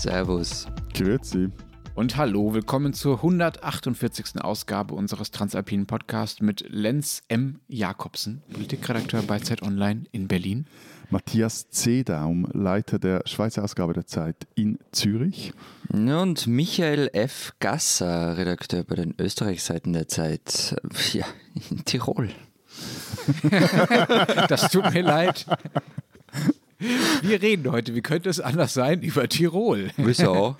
Servus. Grüezi. Und hallo, willkommen zur 148. Ausgabe unseres Transalpinen Podcasts mit Lenz M. Jakobsen, Politikredakteur bei Zeit Online in Berlin. Matthias Zedaum, Leiter der Schweizer Ausgabe der Zeit in Zürich. Und Michael F. Gasser, Redakteur bei den Österreichseiten der Zeit, ja, in Tirol. das tut mir leid. Wir reden heute, wie könnte es anders sein, über Tirol. Wieso?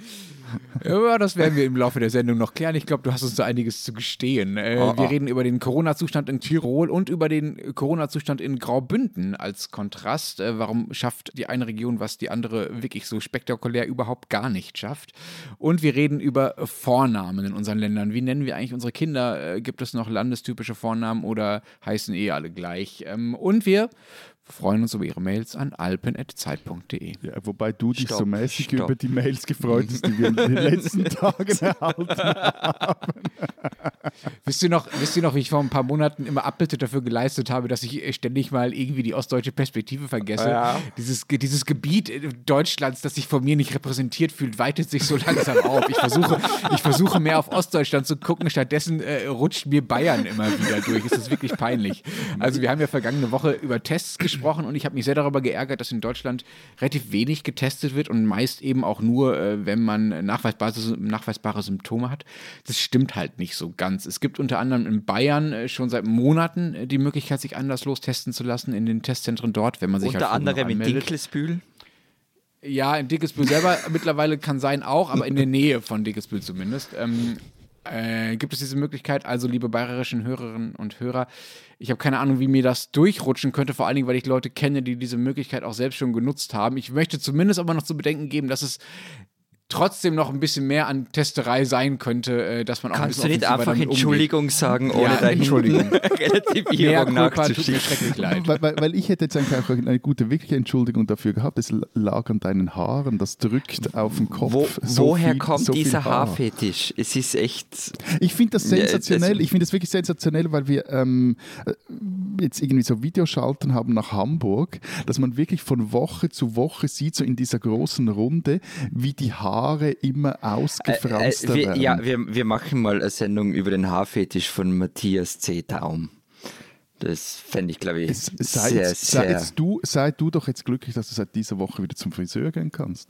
Ja, das werden wir im Laufe der Sendung noch klären. Ich glaube, du hast uns da einiges zu gestehen. Äh, oh, wir oh. reden über den Corona-Zustand in Tirol und über den Corona-Zustand in Graubünden als Kontrast. Äh, warum schafft die eine Region, was die andere wirklich so spektakulär überhaupt gar nicht schafft? Und wir reden über Vornamen in unseren Ländern. Wie nennen wir eigentlich unsere Kinder? Äh, gibt es noch landestypische Vornamen oder heißen eh alle gleich? Ähm, und wir freuen uns über Ihre Mails an alpen.zeit.de. Ja, wobei du dich Stopp, so mäßig Stopp. über die Mails gefreut hast, die wir in den letzten Tagen erhalten haben. wisst, ihr noch, wisst ihr noch, wie ich vor ein paar Monaten immer Abbitte dafür geleistet habe, dass ich ständig mal irgendwie die ostdeutsche Perspektive vergesse? Ja. Dieses, dieses Gebiet Deutschlands, das sich von mir nicht repräsentiert fühlt, weitet sich so langsam auf. Ich versuche, ich versuche mehr auf Ostdeutschland zu gucken, stattdessen äh, rutscht mir Bayern immer wieder durch. Es ist wirklich peinlich. Also wir haben ja vergangene Woche über Tests gesprochen gesprochen und ich habe mich sehr darüber geärgert, dass in Deutschland relativ wenig getestet wird und meist eben auch nur, äh, wenn man nachweisbare, nachweisbare Symptome hat. Das stimmt halt nicht so ganz. Es gibt unter anderem in Bayern äh, schon seit Monaten äh, die Möglichkeit, sich anderslos testen zu lassen in den Testzentren dort, wenn man sich unter halt anderem in Dinkelsbühl. Ja, in Dickesbühl selber mittlerweile kann sein auch, aber in der Nähe von Dickesbühl zumindest. Ähm, äh, gibt es diese Möglichkeit. Also, liebe bayerischen Hörerinnen und Hörer, ich habe keine Ahnung, wie mir das durchrutschen könnte, vor allen Dingen, weil ich Leute kenne, die diese Möglichkeit auch selbst schon genutzt haben. Ich möchte zumindest aber noch zu bedenken geben, dass es trotzdem noch ein bisschen mehr an Testerei sein könnte, äh, dass man auch Kannst ein bisschen du nicht einfach Entschuldigung umgeht. sagen, ohne ja, da Entschuldigung. Relativierung nachzuschieben. Weil, weil, weil, ich hätte jetzt eigentlich auch eine gute, wirkliche Entschuldigung dafür gehabt. Es lag an deinen Haaren, das drückt auf den Kopf. Wo, so woher viel, kommt so dieser Haar. Haarfetisch? Es ist echt... Ich finde das sensationell. Ich finde das wirklich sensationell, weil wir ähm, äh, jetzt irgendwie so Videoschalten haben nach Hamburg, dass man wirklich von Woche zu Woche sieht, so in dieser großen Runde, wie die Haare Haare immer ausgefranster äh, äh, wir, werden. Ja, wir, wir machen mal eine Sendung über den Haarfetisch von Matthias C. Daum. Das fände ich, glaube ich, es, sei sehr, jetzt, sehr... Sei, jetzt du, sei du doch jetzt glücklich, dass du seit dieser Woche wieder zum Friseur gehen kannst.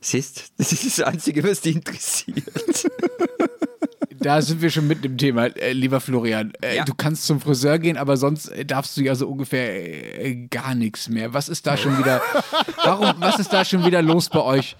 Siehst, das ist das Einzige, was dich interessiert. da sind wir schon mit dem Thema, äh, lieber Florian. Äh, ja. Du kannst zum Friseur gehen, aber sonst äh, darfst du ja so ungefähr äh, gar nichts mehr. Was ist da schon wieder? Warum? Was ist da schon wieder los bei euch?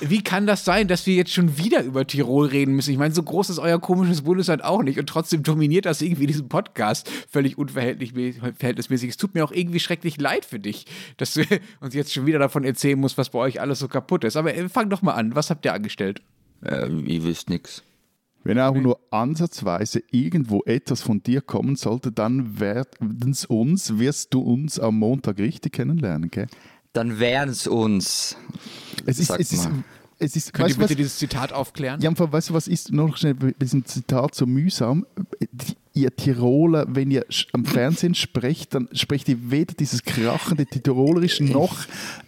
Wie kann das sein, dass wir jetzt schon wieder über Tirol reden müssen? Ich meine, so groß ist euer komisches Bundesland auch nicht und trotzdem dominiert das irgendwie diesen Podcast völlig unverhältnismäßig. Es tut mir auch irgendwie schrecklich leid für dich, dass du uns jetzt schon wieder davon erzählen musst, was bei euch alles so kaputt ist. Aber äh, fang doch mal an. Was habt ihr angestellt? Äh, ihr wisst nichts. Wenn auch nur ansatzweise irgendwo etwas von dir kommen sollte, dann werden es uns, wirst du uns am Montag richtig kennenlernen, gell? Dann wären es uns. Es ist, es ist, es ist, Könnt ihr bitte was, dieses Zitat aufklären? Ja, weißt du, was ist noch schnell bei diesem Zitat so mühsam? ihr Tiroler, wenn ihr am Fernsehen sprecht, dann sprecht ihr weder dieses krachende Tirolerisch noch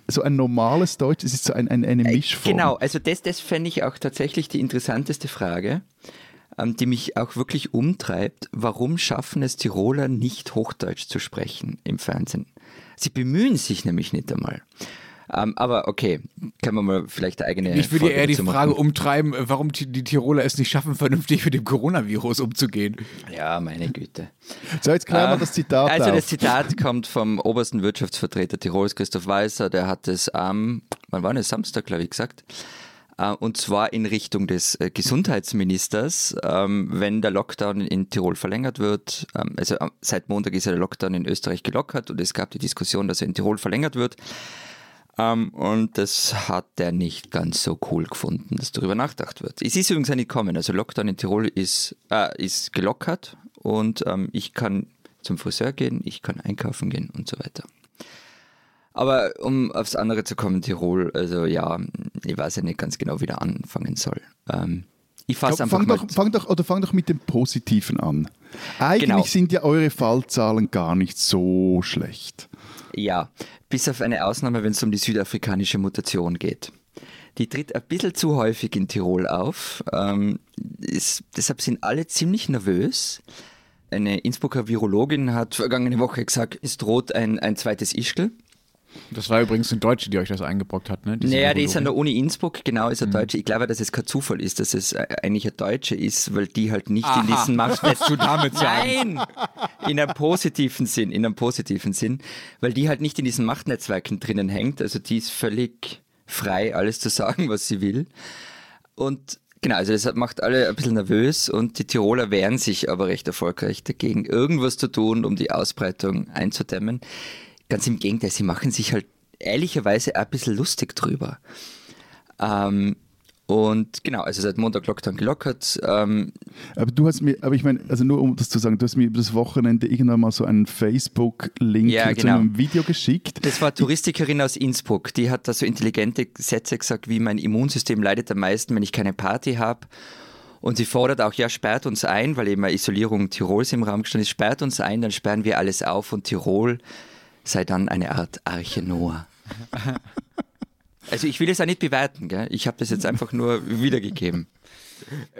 so ein normales Deutsch. Es ist so ein, ein, eine äh, Mischform. Genau, also das, das fände ich auch tatsächlich die interessanteste Frage, ähm, die mich auch wirklich umtreibt. Warum schaffen es Tiroler nicht Hochdeutsch zu sprechen im Fernsehen? Sie bemühen sich nämlich nicht einmal. Um, ähm, aber okay, können wir mal vielleicht eine eigene. Ich würde eher die Frage umtreiben, warum die Tiroler es nicht schaffen, vernünftig mit dem Coronavirus umzugehen. Ja, meine Güte. So, jetzt klären wir uh, das Zitat. Also, auf. das Zitat kommt vom obersten Wirtschaftsvertreter Tirols, Christoph Weißer. Der hat es am, wann war das? Samstag, glaube ich, gesagt. Uh, und zwar in Richtung des äh, Gesundheitsministers, ähm, wenn der Lockdown in Tirol verlängert wird. Ähm, also seit Montag ist ja der Lockdown in Österreich gelockert und es gab die Diskussion, dass er in Tirol verlängert wird. Ähm, und das hat er nicht ganz so cool gefunden, dass darüber nachgedacht wird. Es ist übrigens nicht kommen. Also Lockdown in Tirol ist, äh, ist gelockert und ähm, ich kann zum Friseur gehen, ich kann einkaufen gehen und so weiter. Aber um aufs andere zu kommen, Tirol, also ja, ich weiß ja nicht ganz genau, wie der anfangen soll. Ähm, ich fasse einfach fang doch, fang doch, oder fang doch mit dem Positiven an. Eigentlich genau. sind ja eure Fallzahlen gar nicht so schlecht. Ja, bis auf eine Ausnahme, wenn es um die südafrikanische Mutation geht. die tritt ein bisschen zu häufig in Tirol auf. Ähm, ist, deshalb sind alle ziemlich nervös. Eine Innsbrucker Virologin hat vergangene Woche gesagt, es droht ein, ein zweites Ischgl. Das war übrigens ein Deutscher, die euch das eingebrockt hat, ne? Diese naja, die ist an der Uni Innsbruck, genau, ist ein mhm. Deutscher. Ich glaube, dass es kein Zufall ist, dass es äh, eigentlich ein Deutscher ist, weil die halt nicht Aha, in diesen Machtnetz zu damit sagen. Nein! In einem positiven Sinn, in einem positiven Sinn, weil die halt nicht in diesen Machtnetzwerken drinnen hängt. Also die ist völlig frei, alles zu sagen, was sie will. Und Genau, also das macht alle ein bisschen nervös und die Tiroler wehren sich aber recht erfolgreich dagegen, irgendwas zu tun, um die Ausbreitung einzudämmen. Ganz im Gegenteil, sie machen sich halt ehrlicherweise ein bisschen lustig drüber. Ähm, und genau, also seit Montag Lockdown gelockert. Ähm aber du hast mir, aber ich meine, also nur um das zu sagen, du hast mir über das Wochenende irgendwann mal so einen Facebook-Link ja, genau. zu einem Video geschickt. Das war Touristikerin aus Innsbruck, die hat da so intelligente Sätze gesagt, wie mein Immunsystem leidet am meisten, wenn ich keine Party habe. Und sie fordert auch, ja, sperrt uns ein, weil eben eine Isolierung Tirols im Raum gestanden ist, sperrt uns ein, dann sperren wir alles auf und Tirol sei dann eine Art Arche Noah. Also ich will es auch nicht bewerten, gell? ich habe das jetzt einfach nur wiedergegeben.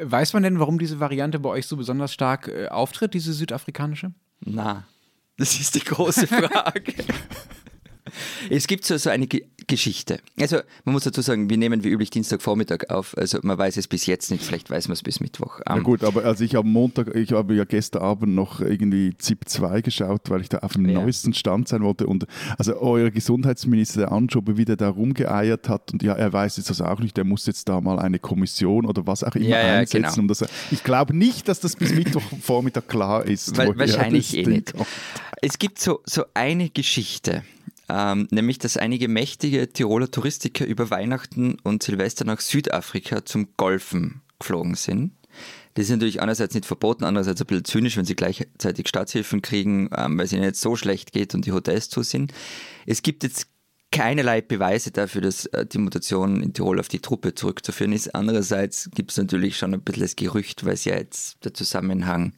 Weiß man denn, warum diese Variante bei euch so besonders stark äh, auftritt, diese südafrikanische? Na, das ist die große Frage. Es gibt so, so eine G Geschichte. Also man muss dazu sagen, wir nehmen wie üblich Dienstagvormittag auf. Also man weiß es bis jetzt nicht, vielleicht weiß man es bis Mittwoch. Ja gut, aber also ich habe Montag, ich habe ja gestern Abend noch irgendwie ZIP 2 geschaut, weil ich da auf dem ja. neuesten Stand sein wollte. Und also euer Gesundheitsminister, der Anschober, wie der da rumgeeiert hat und ja, er weiß jetzt das auch nicht, der muss jetzt da mal eine Kommission oder was auch immer ja, ja, einsetzen. Genau. Um das, ich glaube nicht, dass das bis Mittwochvormittag klar ist. Weil, wahrscheinlich eh nicht. Es gibt so, so eine Geschichte, ähm, nämlich dass einige mächtige Tiroler Touristiker über Weihnachten und Silvester nach Südafrika zum Golfen geflogen sind. Das ist natürlich einerseits nicht verboten, andererseits ein bisschen zynisch, wenn sie gleichzeitig Staatshilfen kriegen, ähm, weil es ihnen jetzt so schlecht geht und die Hotels zu sind. Es gibt jetzt keinerlei Beweise dafür, dass äh, die Mutation in Tirol auf die Truppe zurückzuführen ist. Andererseits gibt es natürlich schon ein bisschen das Gerücht, weil es ja jetzt der Zusammenhang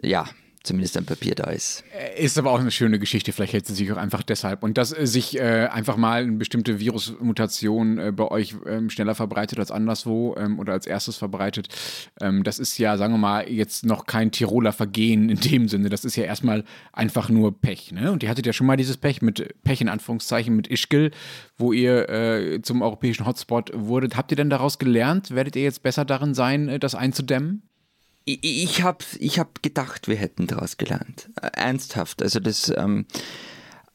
ja zumindest ein Papier da ist. Äh, ist aber auch eine schöne Geschichte, vielleicht hält sie sich auch einfach deshalb. Und dass äh, sich äh, einfach mal eine bestimmte Virusmutation äh, bei euch ähm, schneller verbreitet als anderswo ähm, oder als erstes verbreitet, ähm, das ist ja, sagen wir mal, jetzt noch kein Tiroler Vergehen in dem Sinne. Das ist ja erstmal einfach nur Pech. Ne? Und ihr hattet ja schon mal dieses Pech mit Pech in Anführungszeichen mit Ischgl, wo ihr äh, zum europäischen Hotspot wurdet. Habt ihr denn daraus gelernt? Werdet ihr jetzt besser darin sein, äh, das einzudämmen? Ich, ich habe ich hab gedacht, wir hätten daraus gelernt. Ernsthaft. Also das, ähm,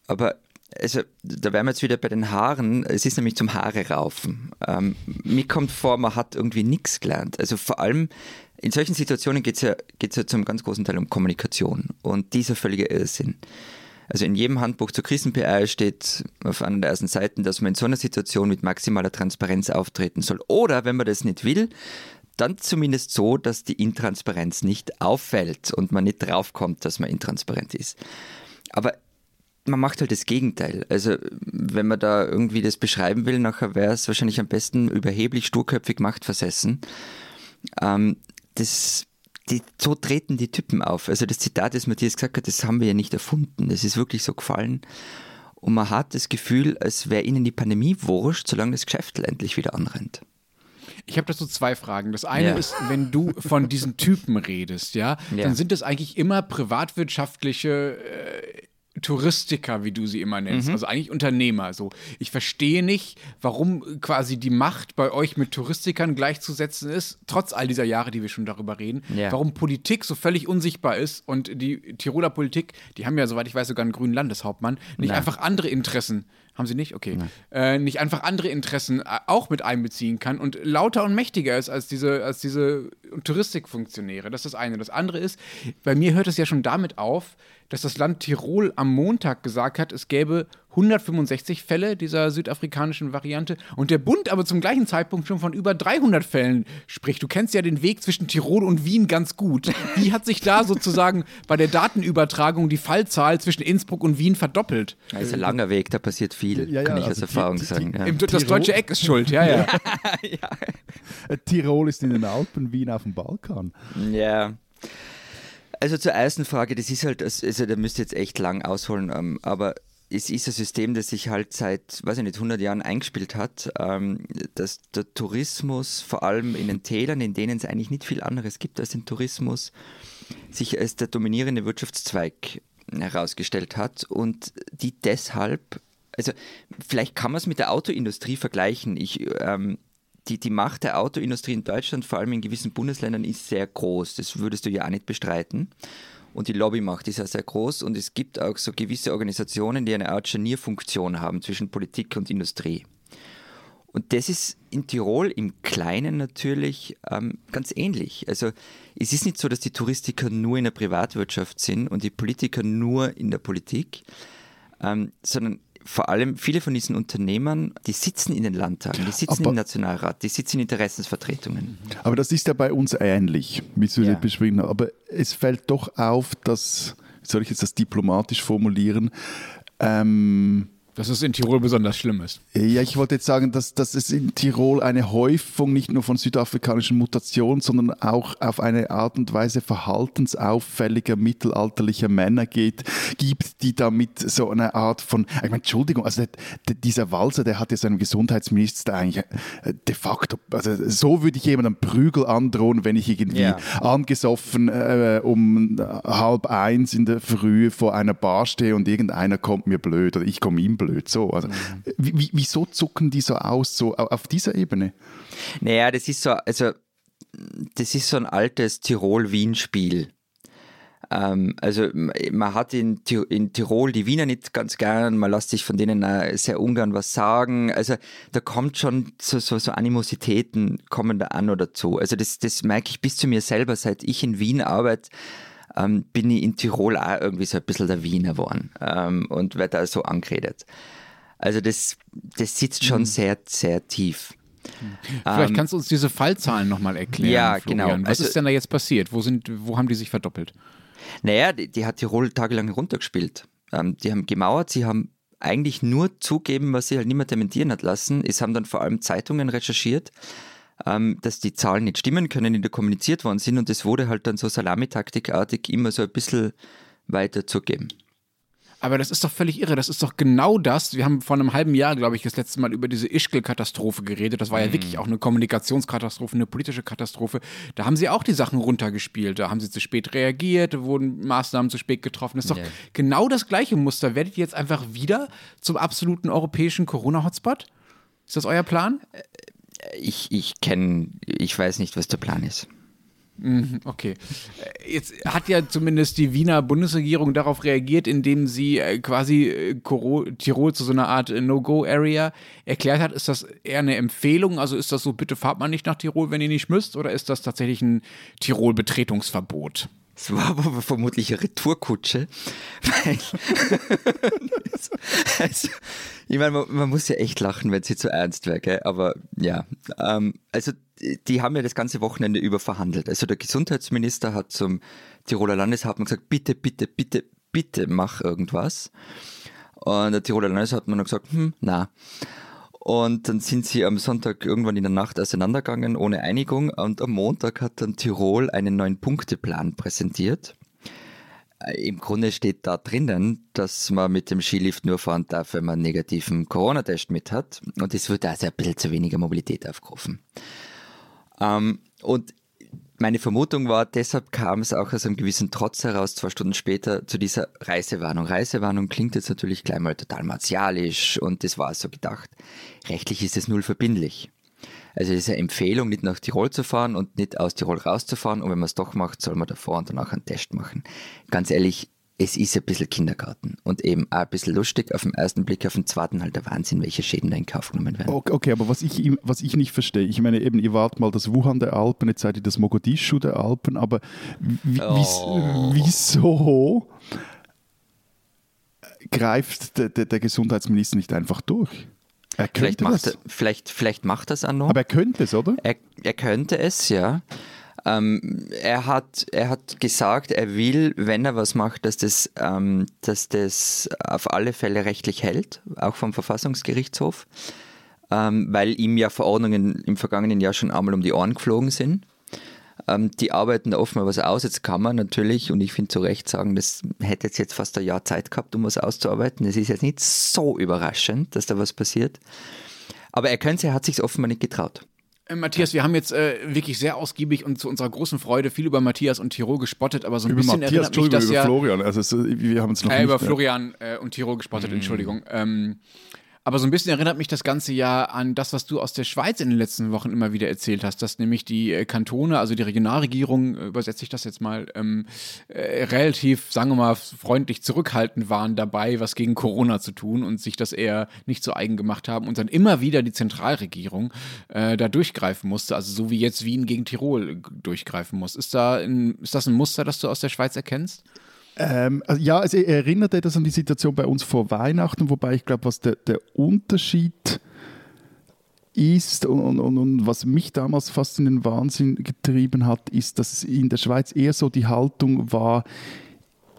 aber also, da wären wir jetzt wieder bei den Haaren. Es ist nämlich zum Haare raufen. Ähm, mir kommt vor, man hat irgendwie nichts gelernt. Also vor allem in solchen Situationen geht es ja, ja zum ganz großen Teil um Kommunikation. Und dieser völlige Irrsinn. Also in jedem Handbuch zur Krisen-PR steht auf einer der ersten Seiten, dass man in so einer Situation mit maximaler Transparenz auftreten soll. Oder wenn man das nicht will, dann zumindest so, dass die Intransparenz nicht auffällt und man nicht draufkommt, dass man intransparent ist. Aber man macht halt das Gegenteil. Also, wenn man da irgendwie das beschreiben will, nachher wäre es wahrscheinlich am besten überheblich, sturköpfig, machtversessen. Ähm, das, die, so treten die Typen auf. Also, das Zitat, das Matthias gesagt hat, das haben wir ja nicht erfunden. Das ist wirklich so gefallen. Und man hat das Gefühl, als wäre ihnen die Pandemie wurscht, solange das Geschäft endlich wieder anrennt. Ich habe dazu zwei Fragen. Das eine ja. ist, wenn du von diesen Typen redest, ja, ja. dann sind es eigentlich immer privatwirtschaftliche äh, Touristiker, wie du sie immer nennst, mhm. also eigentlich Unternehmer. So, ich verstehe nicht, warum quasi die Macht bei euch mit Touristikern gleichzusetzen ist, trotz all dieser Jahre, die wir schon darüber reden. Ja. Warum Politik so völlig unsichtbar ist und die Tiroler Politik, die haben ja, soweit ich weiß, sogar einen grünen Landeshauptmann, nicht Nein. einfach andere Interessen haben sie nicht? Okay. Äh, nicht einfach andere Interessen äh, auch mit einbeziehen kann und lauter und mächtiger ist als diese, als diese Touristikfunktionäre. Das ist das eine. Das andere ist, bei mir hört es ja schon damit auf, dass das Land Tirol am Montag gesagt hat, es gäbe 165 Fälle dieser südafrikanischen Variante und der Bund aber zum gleichen Zeitpunkt schon von über 300 Fällen spricht. Du kennst ja den Weg zwischen Tirol und Wien ganz gut. Wie hat sich da sozusagen bei der Datenübertragung die Fallzahl zwischen Innsbruck und Wien verdoppelt? Das ist ein langer Weg, da passiert viel, ja, ja, kann ich also aus Erfahrung die, sagen. Ja. das deutsche Eck ist schuld, ja, ja. Äh, Tirol ist in den Alpen, Wien auf dem Balkan. Ja. Also zur ersten Frage, das ist halt, also da müsst ihr jetzt echt lang ausholen, ähm, aber es ist ein System, das sich halt seit, weiß ich nicht, 100 Jahren eingespielt hat, ähm, dass der Tourismus vor allem in den Tälern, in denen es eigentlich nicht viel anderes gibt als den Tourismus, sich als der dominierende Wirtschaftszweig herausgestellt hat und die deshalb, also vielleicht kann man es mit der Autoindustrie vergleichen. Ich, ähm, die, die Macht der Autoindustrie in Deutschland, vor allem in gewissen Bundesländern, ist sehr groß. Das würdest du ja auch nicht bestreiten. Und die Lobbymacht ist ja sehr groß und es gibt auch so gewisse Organisationen, die eine Art Scharnierfunktion haben zwischen Politik und Industrie. Und das ist in Tirol im Kleinen natürlich ähm, ganz ähnlich. Also es ist nicht so, dass die Touristiker nur in der Privatwirtschaft sind und die Politiker nur in der Politik, ähm, sondern vor allem viele von diesen Unternehmern, die sitzen in den Landtagen, die sitzen aber, im Nationalrat, die sitzen in Interessensvertretungen. Aber das ist ja bei uns ähnlich, wie du ja. beschrieben hast. Aber es fällt doch auf, dass, wie soll ich jetzt das diplomatisch formulieren, ähm, dass es in Tirol besonders schlimm ist. Ja, ich wollte jetzt sagen, dass, dass es in Tirol eine Häufung nicht nur von südafrikanischen Mutationen, sondern auch auf eine Art und Weise verhaltensauffälliger mittelalterlicher Männer geht, gibt, die damit so eine Art von, ich meine, Entschuldigung, also der, der, dieser Walser, der hat ja seinem Gesundheitsminister eigentlich äh, de facto, also so würde ich jemandem Prügel androhen, wenn ich irgendwie ja. angesoffen äh, um halb eins in der Früh vor einer Bar stehe und irgendeiner kommt mir blöd oder ich komme ihm blöd blöd. So. Also, mhm. wie, wieso zucken die so aus, so auf dieser Ebene? Naja, das ist so, also das ist so ein altes Tirol-Wien-Spiel. Ähm, also man hat in, in, Tirol die Wiener nicht ganz gern, man lässt sich von denen sehr ungern was sagen. Also da kommt schon so, so, so Animositäten kommen da an oder zu. Also das, das merke ich bis zu mir selber, seit ich in Wien arbeite ähm, bin ich in Tirol auch irgendwie so ein bisschen der Wiener geworden ähm, und werde da so angeredet. Also das, das sitzt schon mhm. sehr, sehr tief. Vielleicht ähm, kannst du uns diese Fallzahlen nochmal erklären. Ja, Florian. genau. Was also, ist denn da jetzt passiert? Wo, sind, wo haben die sich verdoppelt? Naja, die, die hat Tirol tagelang runtergespielt. Ähm, die haben gemauert, sie haben eigentlich nur zugeben, was sie halt mehr dementieren hat lassen. Es haben dann vor allem Zeitungen recherchiert dass die Zahlen nicht stimmen können, die da kommuniziert worden sind und das wurde halt dann so salamitaktikartig immer so ein bisschen weiterzugeben. Aber das ist doch völlig irre. Das ist doch genau das. Wir haben vor einem halben Jahr, glaube ich, das letzte Mal über diese Ischgl-Katastrophe geredet. Das war ja mhm. wirklich auch eine Kommunikationskatastrophe, eine politische Katastrophe. Da haben sie auch die Sachen runtergespielt. Da haben sie zu spät reagiert, wurden Maßnahmen zu spät getroffen. Das ist doch yeah. genau das gleiche Muster. Werdet ihr jetzt einfach wieder zum absoluten europäischen Corona-Hotspot? Ist das euer Plan? Ich, ich kenne, ich weiß nicht, was der Plan ist. Mhm, okay. Äh, jetzt hat ja zumindest die Wiener Bundesregierung darauf reagiert, indem sie äh, quasi äh, Tirol zu so einer Art No-Go-Area erklärt hat. Ist das eher eine Empfehlung? Also ist das so, bitte fahrt man nicht nach Tirol, wenn ihr nicht müsst? Oder ist das tatsächlich ein Tirol-Betretungsverbot? Es war aber vermutlich eine Retourkutsche. also, ich meine, man, man, muss ja echt lachen, wenn sie zu ernst wäre, gell? aber ja. Ähm, also, die haben ja das ganze Wochenende über verhandelt. Also, der Gesundheitsminister hat zum Tiroler Landeshauptmann gesagt: bitte, bitte, bitte, bitte mach irgendwas. Und der Tiroler Landeshauptmann hat gesagt: hm, na. Und dann sind sie am Sonntag irgendwann in der Nacht auseinandergegangen ohne Einigung. Und am Montag hat dann Tirol einen neuen Punkteplan präsentiert. Äh, Im Grunde steht da drinnen, dass man mit dem Skilift nur fahren darf, wenn man einen negativen Corona-Test mit hat. Und es wird also ein bisschen zu weniger Mobilität aufgerufen. Ähm, und meine Vermutung war, deshalb kam es auch aus einem gewissen Trotz heraus, zwei Stunden später, zu dieser Reisewarnung. Reisewarnung klingt jetzt natürlich gleich mal total martialisch und das war so gedacht. Rechtlich ist es null verbindlich. Also es ist eine Empfehlung, nicht nach Tirol zu fahren und nicht aus Tirol rauszufahren. Und wenn man es doch macht, soll man davor und danach einen Test machen. Ganz ehrlich, es ist ein bisschen Kindergarten und eben auch ein bisschen lustig auf den ersten Blick, auf den zweiten halt der Wahnsinn, welche Schäden da in Kauf genommen werden. Okay, okay, aber was ich, was ich nicht verstehe, ich meine eben, ihr wart mal das Wuhan der Alpen, jetzt seid ihr das Mogadischu der Alpen, aber oh. wieso greift der, der, der Gesundheitsminister nicht einfach durch? Er vielleicht, macht er, vielleicht, vielleicht macht das auch noch. Aber er könnte es, oder? Er, er könnte es, ja. Ähm, er, hat, er hat gesagt, er will, wenn er was macht, dass das, ähm, dass das auf alle Fälle rechtlich hält, auch vom Verfassungsgerichtshof, ähm, weil ihm ja Verordnungen im vergangenen Jahr schon einmal um die Ohren geflogen sind. Ähm, die arbeiten da mal was aus. Jetzt kann man natürlich, und ich finde zu Recht sagen, das hätte jetzt, jetzt fast ein Jahr Zeit gehabt, um was auszuarbeiten. Es ist jetzt nicht so überraschend, dass da was passiert. Aber er könnte, er hat sich offenbar nicht getraut. Äh, Matthias, wir haben jetzt äh, wirklich sehr ausgiebig und zu unserer großen Freude viel über Matthias und Tirol gespottet, aber so ein über bisschen Matthias, erinnert mich das über ja... Florian, also wir haben uns noch äh, Über Florian äh, und Tirol gespottet, mhm. Entschuldigung. Ähm, aber so ein bisschen erinnert mich das Ganze ja an das, was du aus der Schweiz in den letzten Wochen immer wieder erzählt hast, dass nämlich die äh, Kantone, also die Regionalregierung, äh, übersetze ich das jetzt mal, ähm, äh, relativ, sagen wir mal, freundlich zurückhaltend waren dabei, was gegen Corona zu tun und sich das eher nicht so eigen gemacht haben und dann immer wieder die Zentralregierung äh, da durchgreifen musste, also so wie jetzt Wien gegen Tirol durchgreifen muss. Ist, da ein, ist das ein Muster, das du aus der Schweiz erkennst? Ähm, also ja, es erinnert etwas an die Situation bei uns vor Weihnachten, wobei ich glaube, was der, der Unterschied ist und, und, und, was mich damals fast in den Wahnsinn getrieben hat, ist, dass in der Schweiz eher so die Haltung war,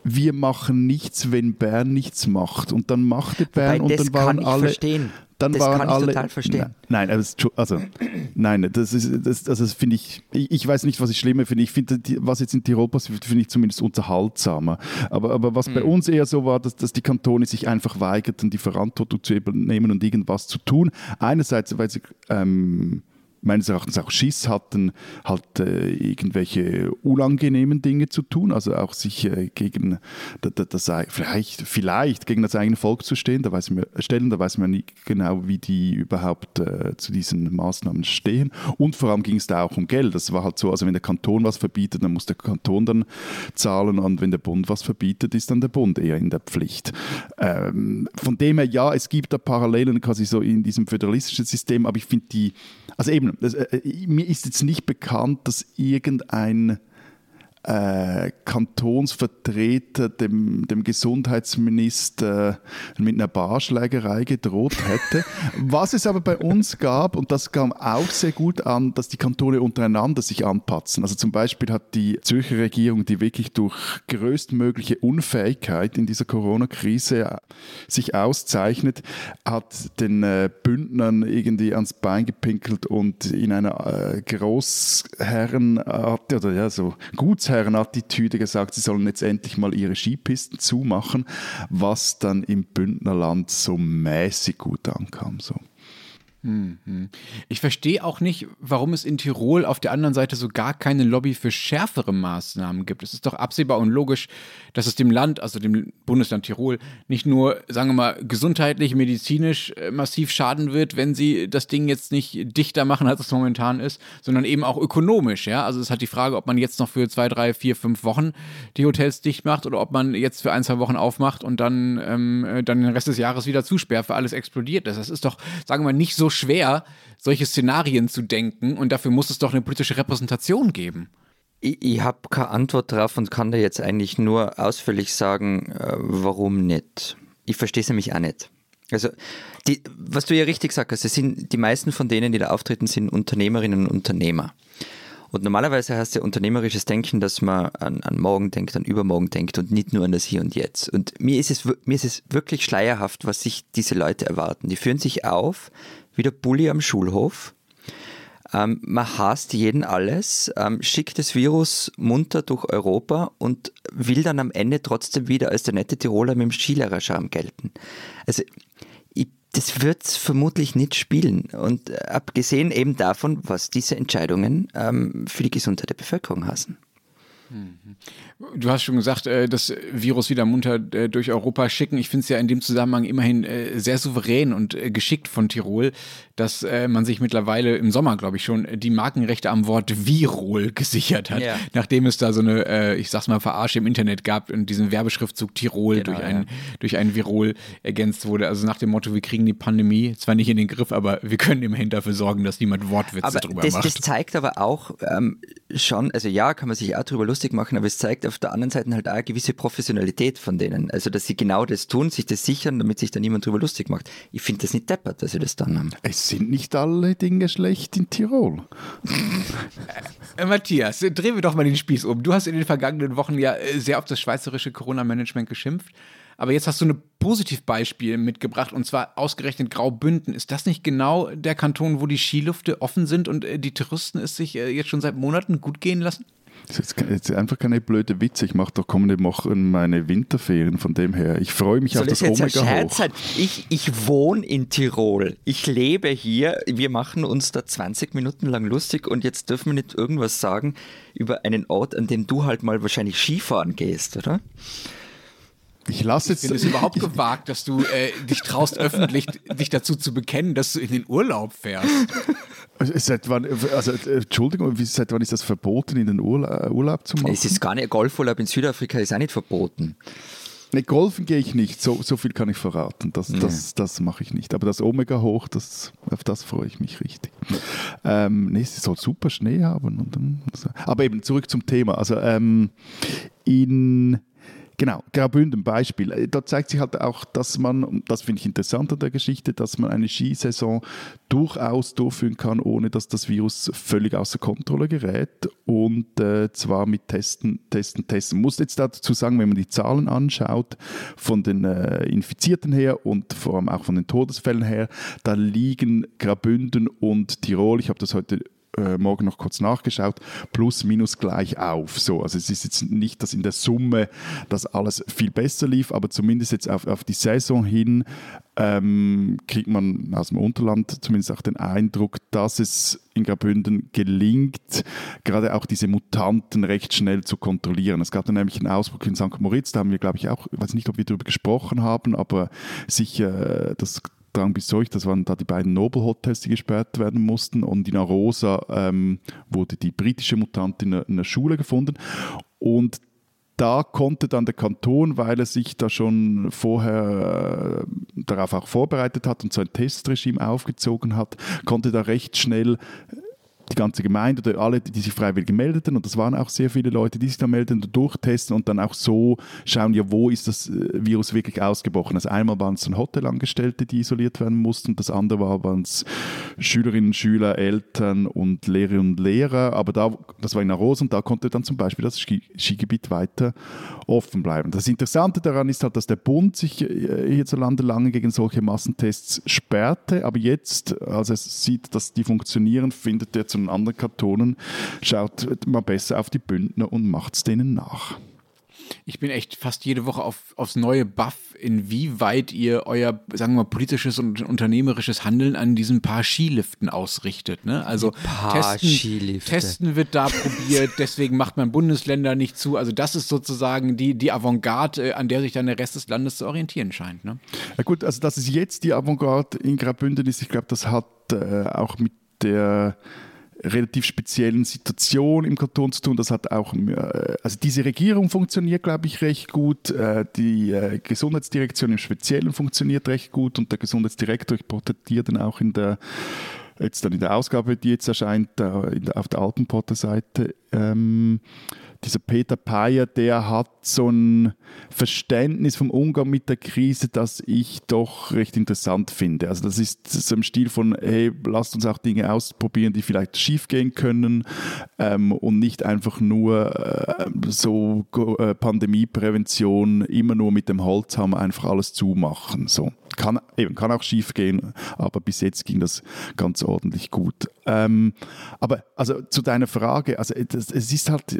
wir machen nichts, wenn Bern nichts macht. Und dann machte Bern Wobei, und dann waren alle. Verstehen dann das waren kann alle. Ich total verstehen. Nein, also, nein, das ist, das, also das finde ich, ich, weiß nicht, was ich schlimmer finde. Ich finde, was jetzt in Tirol passiert, finde ich zumindest unterhaltsamer. Aber, aber was hm. bei uns eher so war, dass, dass die Kantone sich einfach weigerten, die Verantwortung zu übernehmen und irgendwas zu tun. Einerseits, weil sie ähm, meines Erachtens auch Schiss hatten, halt äh, irgendwelche unangenehmen Dinge zu tun, also auch sich äh, gegen das, das, vielleicht, vielleicht gegen das eigene Volk zu stehen, da weiß man, stellen, da weiß man nicht genau, wie die überhaupt äh, zu diesen Maßnahmen stehen. Und vor allem ging es da auch um Geld. Das war halt so, also wenn der Kanton was verbietet, dann muss der Kanton dann zahlen und wenn der Bund was verbietet, ist dann der Bund eher in der Pflicht. Ähm, von dem her, ja, es gibt da Parallelen quasi so in diesem föderalistischen System, aber ich finde die, also eben, äh, mir ist jetzt nicht bekannt, dass irgendein äh, Kantonsvertreter dem, dem Gesundheitsminister mit einer Barschlägerei gedroht hätte. Was es aber bei uns gab, und das kam auch sehr gut an, dass die Kantone untereinander sich anpatzen. Also zum Beispiel hat die Zürcher Regierung, die wirklich durch größtmögliche Unfähigkeit in dieser Corona-Krise sich auszeichnet, hat den äh, Bündnern irgendwie ans Bein gepinkelt und in einer äh, Großherrenart oder ja so Gutsherren Attitüde gesagt, sie sollen jetzt endlich mal ihre Skipisten zumachen, was dann im Bündnerland so mäßig gut ankam. So. Mhm. Ich verstehe auch nicht, warum es in Tirol auf der anderen Seite so gar keine Lobby für schärfere Maßnahmen gibt. Es ist doch absehbar und logisch, dass es dem Land, also dem Bundesland Tirol, nicht nur, sagen wir mal, gesundheitlich, medizinisch äh, massiv schaden wird, wenn sie das Ding jetzt nicht dichter machen, als es momentan ist, sondern eben auch ökonomisch. Ja? Also es hat die Frage, ob man jetzt noch für zwei, drei, vier, fünf Wochen die Hotels dicht macht oder ob man jetzt für ein, zwei Wochen aufmacht und dann, ähm, äh, dann den Rest des Jahres wieder zusperrt, für alles explodiert ist. Das ist doch, sagen wir mal, nicht so schwer, solche Szenarien zu denken und dafür muss es doch eine politische Repräsentation geben. Ich, ich habe keine Antwort drauf und kann da jetzt eigentlich nur ausführlich sagen, äh, warum nicht. Ich verstehe es nämlich auch nicht. Also, die, was du ja richtig sagst, es sind die meisten von denen, die da auftreten, sind Unternehmerinnen und Unternehmer. Und normalerweise heißt ja unternehmerisches Denken, dass man an, an morgen denkt, an übermorgen denkt und nicht nur an das Hier und Jetzt. Und mir ist es, mir ist es wirklich schleierhaft, was sich diese Leute erwarten. Die führen sich auf, wie der Bulli am Schulhof. Ähm, man hasst jeden alles, ähm, schickt das Virus munter durch Europa und will dann am Ende trotzdem wieder als der nette Tiroler mit dem Skilehrerscham gelten. Also ich, das wird es vermutlich nicht spielen. Und äh, abgesehen eben davon, was diese Entscheidungen ähm, für die Gesundheit der Bevölkerung hassen. Du hast schon gesagt, äh, das Virus wieder munter äh, durch Europa schicken. Ich finde es ja in dem Zusammenhang immerhin äh, sehr souverän und geschickt von Tirol, dass man sich mittlerweile im Sommer, glaube ich schon, die Markenrechte am Wort Virol gesichert hat, ja. nachdem es da so eine, ich sag's mal, Verarsche im Internet gab und diesen Werbeschriftzug Tirol genau, durch, ein, ja. durch ein Virol ergänzt wurde. Also nach dem Motto, wir kriegen die Pandemie zwar nicht in den Griff, aber wir können immerhin dafür sorgen, dass niemand Wortwitze aber drüber das, macht. Das zeigt aber auch ähm, schon, also ja, kann man sich auch drüber lustig machen, aber es zeigt auf der anderen Seite halt auch eine gewisse Professionalität von denen. Also, dass sie genau das tun, sich das sichern, damit sich da niemand drüber lustig macht. Ich finde das nicht deppert, dass sie das dann haben. Es sind nicht alle Dinge schlecht in Tirol. äh, Matthias, drehen wir doch mal den Spieß um. Du hast in den vergangenen Wochen ja äh, sehr auf das schweizerische Corona-Management geschimpft. Aber jetzt hast du ein Positivbeispiel mitgebracht und zwar ausgerechnet Graubünden. Ist das nicht genau der Kanton, wo die Skilüfte offen sind und äh, die Touristen es sich äh, jetzt schon seit Monaten gut gehen lassen? Das ist jetzt einfach keine blöde Witze. Ich mache doch kommende Woche meine Winterferien. Von dem her, ich freue mich Soll auf das Omega hoch. Ich, ich wohne in Tirol. Ich lebe hier. Wir machen uns da 20 Minuten lang lustig und jetzt dürfen wir nicht irgendwas sagen über einen Ort, an dem du halt mal wahrscheinlich Skifahren gehst, oder? Ich lasse jetzt. Ich finde es überhaupt gewagt, dass du äh, dich traust, öffentlich dich dazu zu bekennen, dass du in den Urlaub fährst. Seit wann, also, Entschuldigung, seit wann ist das verboten, in den Urla Urlaub zu machen? Es ist gar nicht, Golfurlaub in Südafrika ist auch nicht verboten. Ne, Golfen gehe ich nicht, so, so viel kann ich verraten. Das, ja. das, das mache ich nicht. Aber das Omega hoch, das, auf das freue ich mich richtig. Ähm, nee, es soll super Schnee haben. Und, aber eben zurück zum Thema. Also ähm, in Genau, Graubünden Beispiel. Äh, da zeigt sich halt auch, dass man, das finde ich interessant an der Geschichte, dass man eine Skisaison durchaus durchführen kann, ohne dass das Virus völlig außer Kontrolle gerät. Und äh, zwar mit Testen, Testen, Testen. Muss jetzt dazu sagen, wenn man die Zahlen anschaut, von den äh, Infizierten her und vor allem auch von den Todesfällen her, da liegen Graubünden und Tirol, ich habe das heute äh, morgen noch kurz nachgeschaut, plus minus gleich auf. So, also es ist jetzt nicht, dass in der Summe das alles viel besser lief, aber zumindest jetzt auf, auf die Saison hin ähm, kriegt man aus dem Unterland zumindest auch den Eindruck, dass es in Graubünden gelingt, gerade auch diese Mutanten recht schnell zu kontrollieren. Es gab dann nämlich einen Ausbruch in St. Moritz, da haben wir, glaube ich, auch, ich weiß nicht, ob wir darüber gesprochen haben, aber sicher, das Drang bis Zeuch, das waren da die beiden Noble Hotels, die gesperrt werden mussten. Und in Arosa ähm, wurde die britische Mutantin in einer Schule gefunden. Und da konnte dann der Kanton, weil er sich da schon vorher äh, darauf auch vorbereitet hat und so ein Testregime aufgezogen hat, konnte da recht schnell die ganze Gemeinde oder alle, die sich freiwillig meldeten, und das waren auch sehr viele Leute, die sich da melden, durchtesten und dann auch so schauen, ja, wo ist das äh, Virus wirklich ausgebrochen. Also einmal waren es dann Hotelangestellte, die isoliert werden mussten, das andere war, waren es Schülerinnen, Schüler, Eltern und Lehrerinnen und Lehrer, aber da, das war in Aros und da konnte dann zum Beispiel das Skigebiet weiter offen bleiben. Das Interessante daran ist halt, dass der Bund sich äh, hierzulande lange gegen solche Massentests sperrte, aber jetzt, als er sieht, dass die funktionieren, findet er zu den anderen Kantonen, schaut mal besser auf die Bündner und macht es denen nach. Ich bin echt fast jede Woche auf, aufs neue Buff, inwieweit ihr euer, sagen wir mal, politisches und unternehmerisches Handeln an diesen paar Skiliften ausrichtet. Ne? Also testen, testen wird da probiert, deswegen macht man Bundesländer nicht zu. Also das ist sozusagen die, die Avantgarde, äh, an der sich dann der Rest des Landes zu orientieren scheint. Ne? Ja gut, also dass es jetzt die Avantgarde in Graubünden ist, ich glaube, das hat äh, auch mit der relativ speziellen Situation im Kanton zu tun. Das hat auch, äh, also diese Regierung funktioniert, glaube ich, recht gut. Äh, die äh, Gesundheitsdirektion im Speziellen funktioniert recht gut und der Gesundheitsdirektor, ich porträtiere dann auch in der jetzt dann in der Ausgabe, die jetzt erscheint, auf der Alpenporter-Seite. Ähm, dieser Peter Payer, der hat so ein Verständnis vom Umgang mit der Krise, das ich doch recht interessant finde. Also das ist so im Stil von, hey, lasst uns auch Dinge ausprobieren, die vielleicht schiefgehen können ähm, und nicht einfach nur äh, so äh, Pandemieprävention immer nur mit dem Holzhammer einfach alles zumachen. So. Kann, eben, kann auch schief gehen, aber bis jetzt ging das ganz ordentlich gut. Ähm, aber also zu deiner Frage, also es, es ist halt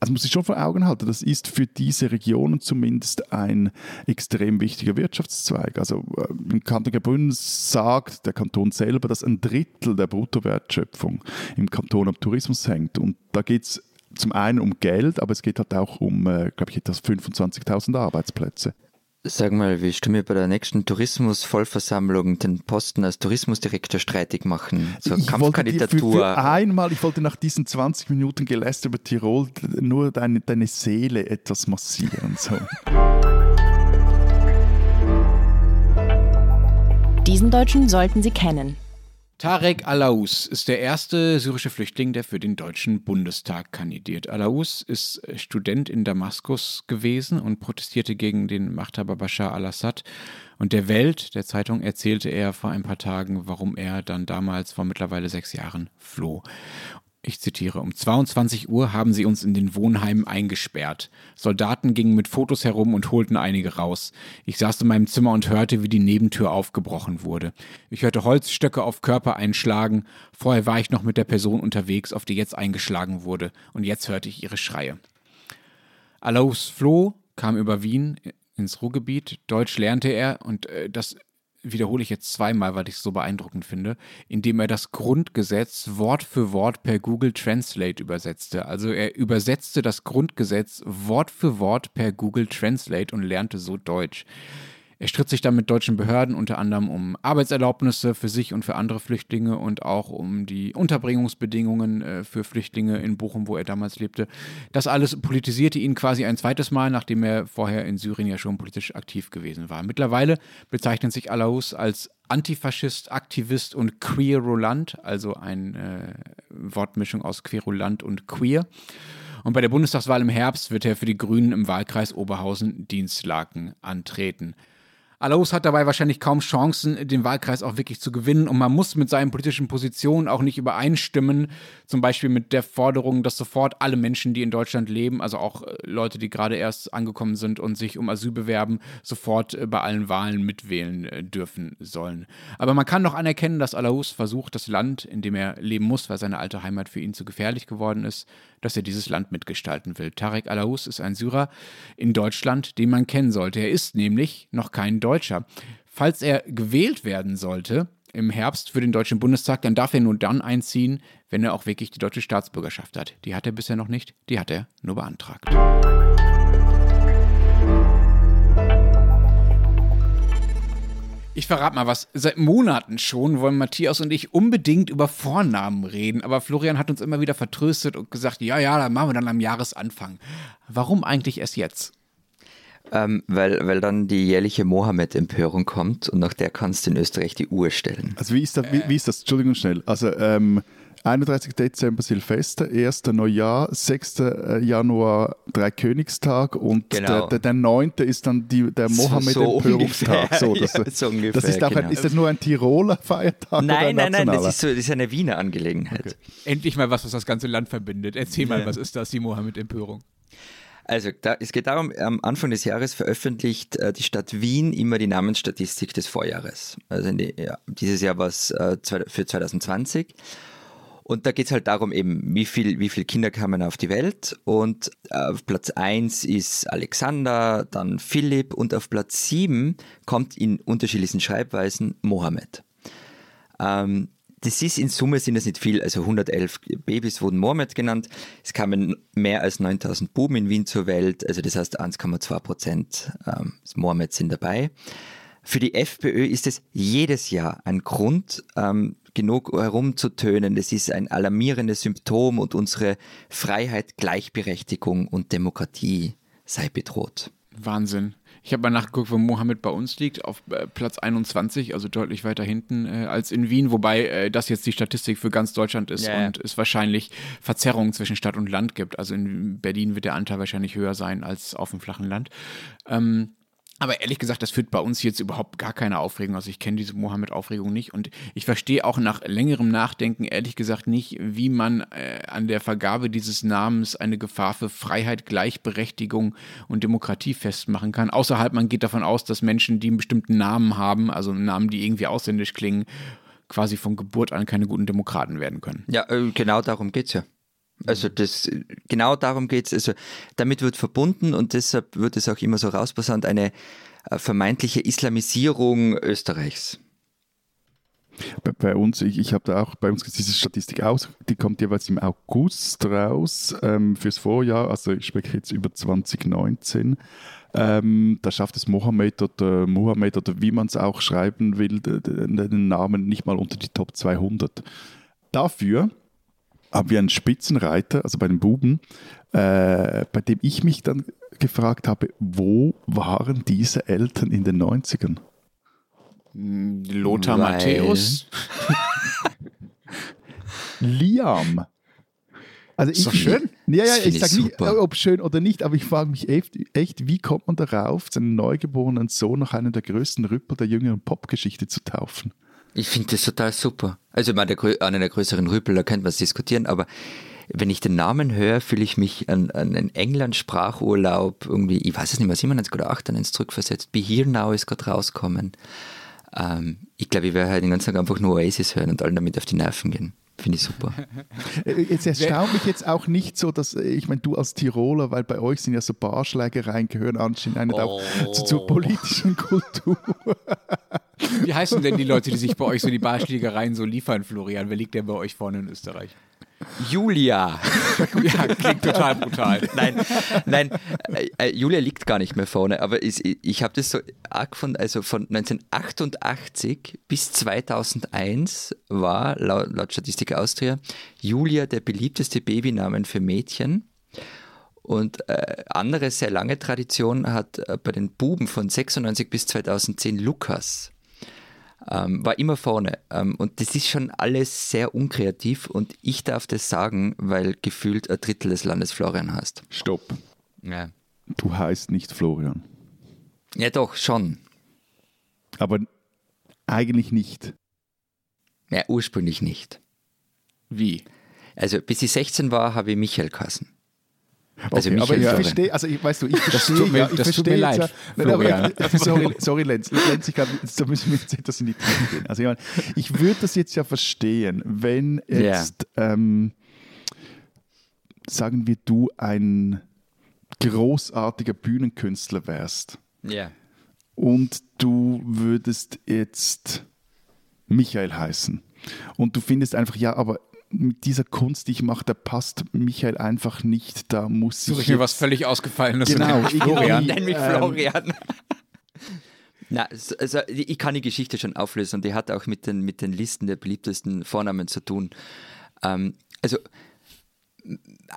also muss ich schon vor Augen halten, das ist für diese Regionen zumindest ein extrem wichtiger Wirtschaftszweig. Also äh, im Kanton Graubünden sagt der Kanton selber, dass ein Drittel der Bruttowertschöpfung im Kanton am Tourismus hängt. Und da geht es zum einen um Geld, aber es geht halt auch um, äh, glaube ich, etwas 25.000 Arbeitsplätze. Sag mal, wie du mir bei der nächsten Tourismus-Vollversammlung den Posten als Tourismusdirektor streitig machen? So eine ich Kampfkandidatur. Für, für einmal, ich wollte nach diesen 20 Minuten Geläster über Tirol nur deine, deine Seele etwas massieren. So. Diesen Deutschen sollten Sie kennen. Tarek Alaous ist der erste syrische Flüchtling, der für den Deutschen Bundestag kandidiert. Alaous ist Student in Damaskus gewesen und protestierte gegen den Machthaber Bashar al-Assad. Und der Welt, der Zeitung, erzählte er vor ein paar Tagen, warum er dann damals vor mittlerweile sechs Jahren floh. Ich zitiere, um 22 Uhr haben sie uns in den Wohnheimen eingesperrt. Soldaten gingen mit Fotos herum und holten einige raus. Ich saß in meinem Zimmer und hörte, wie die Nebentür aufgebrochen wurde. Ich hörte Holzstöcke auf Körper einschlagen. Vorher war ich noch mit der Person unterwegs, auf die jetzt eingeschlagen wurde. Und jetzt hörte ich ihre Schreie. Alaus Floh kam über Wien ins Ruhrgebiet. Deutsch lernte er und äh, das wiederhole ich jetzt zweimal, weil ich es so beeindruckend finde, indem er das Grundgesetz Wort für Wort per Google Translate übersetzte. Also er übersetzte das Grundgesetz Wort für Wort per Google Translate und lernte so Deutsch. Er stritt sich dann mit deutschen Behörden unter anderem um Arbeitserlaubnisse für sich und für andere Flüchtlinge und auch um die Unterbringungsbedingungen äh, für Flüchtlinge in Bochum, wo er damals lebte. Das alles politisierte ihn quasi ein zweites Mal, nachdem er vorher in Syrien ja schon politisch aktiv gewesen war. Mittlerweile bezeichnet sich Alaus als Antifaschist, Aktivist und Queerulant, also eine äh, Wortmischung aus Querulant und Queer. Und bei der Bundestagswahl im Herbst wird er für die Grünen im Wahlkreis Oberhausen-Dienstlaken antreten. Alaus hat dabei wahrscheinlich kaum Chancen, den Wahlkreis auch wirklich zu gewinnen. Und man muss mit seinen politischen Positionen auch nicht übereinstimmen. Zum Beispiel mit der Forderung, dass sofort alle Menschen, die in Deutschland leben, also auch äh, Leute, die gerade erst angekommen sind und sich um Asyl bewerben, sofort äh, bei allen Wahlen mitwählen äh, dürfen sollen. Aber man kann doch anerkennen, dass Alaus versucht, das Land, in dem er leben muss, weil seine alte Heimat für ihn zu gefährlich geworden ist, dass er dieses Land mitgestalten will. Tarek Alaus ist ein Syrer in Deutschland, den man kennen sollte. Er ist nämlich noch kein Deutscher. Falls er gewählt werden sollte im Herbst für den Deutschen Bundestag, dann darf er nur dann einziehen, wenn er auch wirklich die deutsche Staatsbürgerschaft hat. Die hat er bisher noch nicht, die hat er nur beantragt. Verrate mal was. Seit Monaten schon wollen Matthias und ich unbedingt über Vornamen reden, aber Florian hat uns immer wieder vertröstet und gesagt, ja, ja, dann machen wir dann am Jahresanfang. Warum eigentlich erst jetzt? Ähm, weil, weil dann die jährliche Mohammed-Empörung kommt und nach der kannst du in Österreich die Uhr stellen. Also wie ist das? Wie, wie ist das? Entschuldigung schnell. Also ähm, 31. Dezember Silvester, 1. Neujahr, 6. Äh, Januar Dreikönigstag und genau. der, der, der 9. ist dann die, der Mohammed-Empörungstag. So, das, ja, so ungefähr, das ist, genau. ein, ist das nur ein Tiroler Feiertag? Nein, nein, nein, das ist, so, das ist eine Wiener Angelegenheit. Okay. Endlich mal was, was das ganze Land verbindet. Erzähl mal, was ist das, die Mohammed-Empörung? Also da, es geht darum, am Anfang des Jahres veröffentlicht äh, die Stadt Wien immer die Namensstatistik des Vorjahres. Also die, ja, dieses Jahr war es äh, für 2020. Und da geht es halt darum, eben, wie viel, wie viele Kinder kamen auf die Welt. Und auf Platz 1 ist Alexander, dann Philipp und auf Platz 7 kommt in unterschiedlichen Schreibweisen Mohammed. Ähm, das ist in Summe sind das nicht viel, also 111 Babys wurden Mohammed genannt. Es kamen mehr als 9000 Buben in Wien zur Welt, also das heißt 1,2 Prozent ähm, Mohammed sind dabei. Für die FPÖ ist es jedes Jahr ein Grund, ähm, genug herumzutönen. Das ist ein alarmierendes Symptom und unsere Freiheit, Gleichberechtigung und Demokratie sei bedroht. Wahnsinn. Ich habe mal nachgeguckt, wo Mohammed bei uns liegt, auf äh, Platz 21, also deutlich weiter hinten äh, als in Wien, wobei äh, das jetzt die Statistik für ganz Deutschland ist yeah. und es wahrscheinlich Verzerrungen zwischen Stadt und Land gibt. Also in Berlin wird der Anteil wahrscheinlich höher sein als auf dem flachen Land. Ähm, aber ehrlich gesagt, das führt bei uns jetzt überhaupt gar keine Aufregung. Also ich kenne diese Mohammed-Aufregung nicht und ich verstehe auch nach längerem Nachdenken ehrlich gesagt nicht, wie man äh, an der Vergabe dieses Namens eine Gefahr für Freiheit, Gleichberechtigung und Demokratie festmachen kann. Außerhalb, man geht davon aus, dass Menschen, die einen bestimmten Namen haben, also Namen, die irgendwie ausländisch klingen, quasi von Geburt an keine guten Demokraten werden können. Ja, äh, genau darum geht es ja. Also das genau darum geht es. Also damit wird verbunden und deshalb wird es auch immer so rausposaunt, eine äh, vermeintliche Islamisierung Österreichs. Bei, bei uns, ich, ich habe da auch bei uns diese Statistik aus, die kommt jeweils im August raus ähm, fürs Vorjahr, also ich spreche jetzt über 2019. Ähm, da schafft es Mohammed oder Mohammed oder wie man es auch schreiben will, den Namen nicht mal unter die Top 200. Dafür haben wir einen Spitzenreiter, also bei den Buben, äh, bei dem ich mich dann gefragt habe, wo waren diese Eltern in den 90ern? Lothar Weil... Matthäus. Liam. Also ist ich, doch schön. Ja, ja, ich sage nicht, ob schön oder nicht, aber ich frage mich echt, echt, wie kommt man darauf, seinen neugeborenen Sohn nach einem der größten Rüppel der jüngeren Popgeschichte zu taufen? Ich finde das total super. Also, ich meine, der, einer der größeren Rüpel, da könnte man es diskutieren, aber wenn ich den Namen höre, fühle ich mich an, an einen England-Sprachurlaub irgendwie, ich weiß es nicht mehr, 97 oder 98 zurückversetzt. Be Here Now ist gerade rauskommen. Ähm, ich glaube, ich werde halt den ganzen Tag einfach nur Oasis hören und allen damit auf die Nerven gehen. Finde ich super. Jetzt erstaunt mich jetzt auch nicht so, dass, ich meine, du als Tiroler, weil bei euch sind ja so Barschlägereien, gehören anscheinend oh. auch zu, zur politischen Kultur. Wie heißen denn die Leute, die sich bei euch so die Barschlägereien so liefern, Florian? Wer liegt denn bei euch vorne in Österreich? Julia. ja, klingt total brutal. nein, nein, äh, äh, Julia liegt gar nicht mehr vorne, aber ich, ich habe das so arg von, also von 1988 bis 2001 war laut, laut Statistik Austria Julia der beliebteste Babynamen für Mädchen. Und äh, andere sehr lange Tradition hat äh, bei den Buben von 96 bis 2010 Lukas ähm, war immer vorne. Ähm, und das ist schon alles sehr unkreativ und ich darf das sagen, weil gefühlt ein Drittel des Landes Florian heißt. Stopp. Ja. Du heißt nicht Florian. Ja, doch, schon. Aber eigentlich nicht. Ja, ursprünglich nicht. Wie? Also, bis ich 16 war, habe ich Michael Kassen. Also okay, aber ich verstehe, also ich, weißt du, ich verstehe, das ja, ich das mir leid, ja, nein, aber, sorry, sorry Lenz, Lenz ich kann, da müssen wir jetzt etwas in die Tiefe gehen. Also ich, meine, ich würde das jetzt ja verstehen, wenn jetzt, yeah. ähm, sagen wir, du ein großartiger Bühnenkünstler wärst. Ja. Yeah. Und du würdest jetzt Michael heißen. Und du findest einfach, ja, aber mit dieser Kunst, die ich mache, da passt Michael einfach nicht. Da muss Such ich mir was völlig ausgefallenes. Genau, Florian. Nenn mich ähm, Florian. Na, also ich kann die Geschichte schon auflösen und die hat auch mit den, mit den Listen der beliebtesten Vornamen zu tun. Ähm, also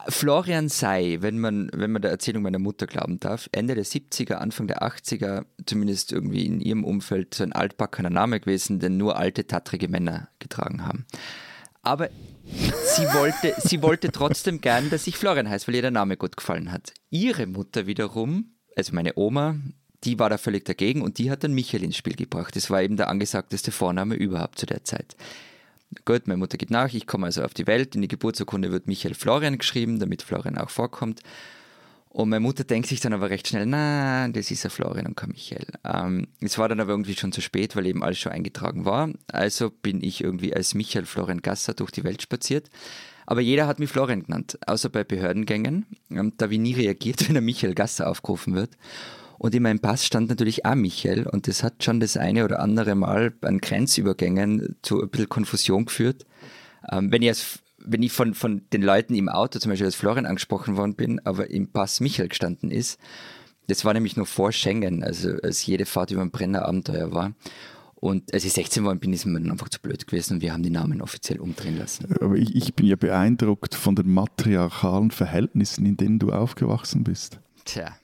Florian sei, wenn man, wenn man der Erzählung meiner Mutter glauben darf, Ende der 70er, Anfang der 80er, zumindest irgendwie in ihrem Umfeld, so ein altbackener Name gewesen, den nur alte, tattrige Männer getragen haben. Aber sie wollte, sie wollte trotzdem gern, dass ich Florian heiße, weil ihr der Name gut gefallen hat. Ihre Mutter wiederum, also meine Oma, die war da völlig dagegen und die hat dann Michael ins Spiel gebracht. Das war eben der angesagteste Vorname überhaupt zu der Zeit. Gut, meine Mutter geht nach, ich komme also auf die Welt, in die Geburtsurkunde wird Michael Florian geschrieben, damit Florian auch vorkommt. Und meine Mutter denkt sich dann aber recht schnell, na, das ist ja Florian und kein Michael. Ähm, es war dann aber irgendwie schon zu spät, weil eben alles schon eingetragen war. Also bin ich irgendwie als Michael Florian Gasser durch die Welt spaziert. Aber jeder hat mich Florian genannt, außer bei Behördengängen. Ähm, da wie nie reagiert, wenn er Michael Gasser aufgerufen wird. Und in meinem Pass stand natürlich auch Michael und das hat schon das eine oder andere Mal an Grenzübergängen zu ein bisschen Konfusion geführt. Ähm, wenn ich als wenn ich von, von den Leuten im Auto zum Beispiel als Florian angesprochen worden bin, aber im Pass Michael gestanden ist, das war nämlich nur vor Schengen, also als jede Fahrt über ein Brenner Abenteuer war. Und als ich 16 war, bin ich mir dann einfach zu blöd gewesen und wir haben die Namen offiziell umdrehen lassen. Aber ich, ich bin ja beeindruckt von den matriarchalen Verhältnissen, in denen du aufgewachsen bist. Tja.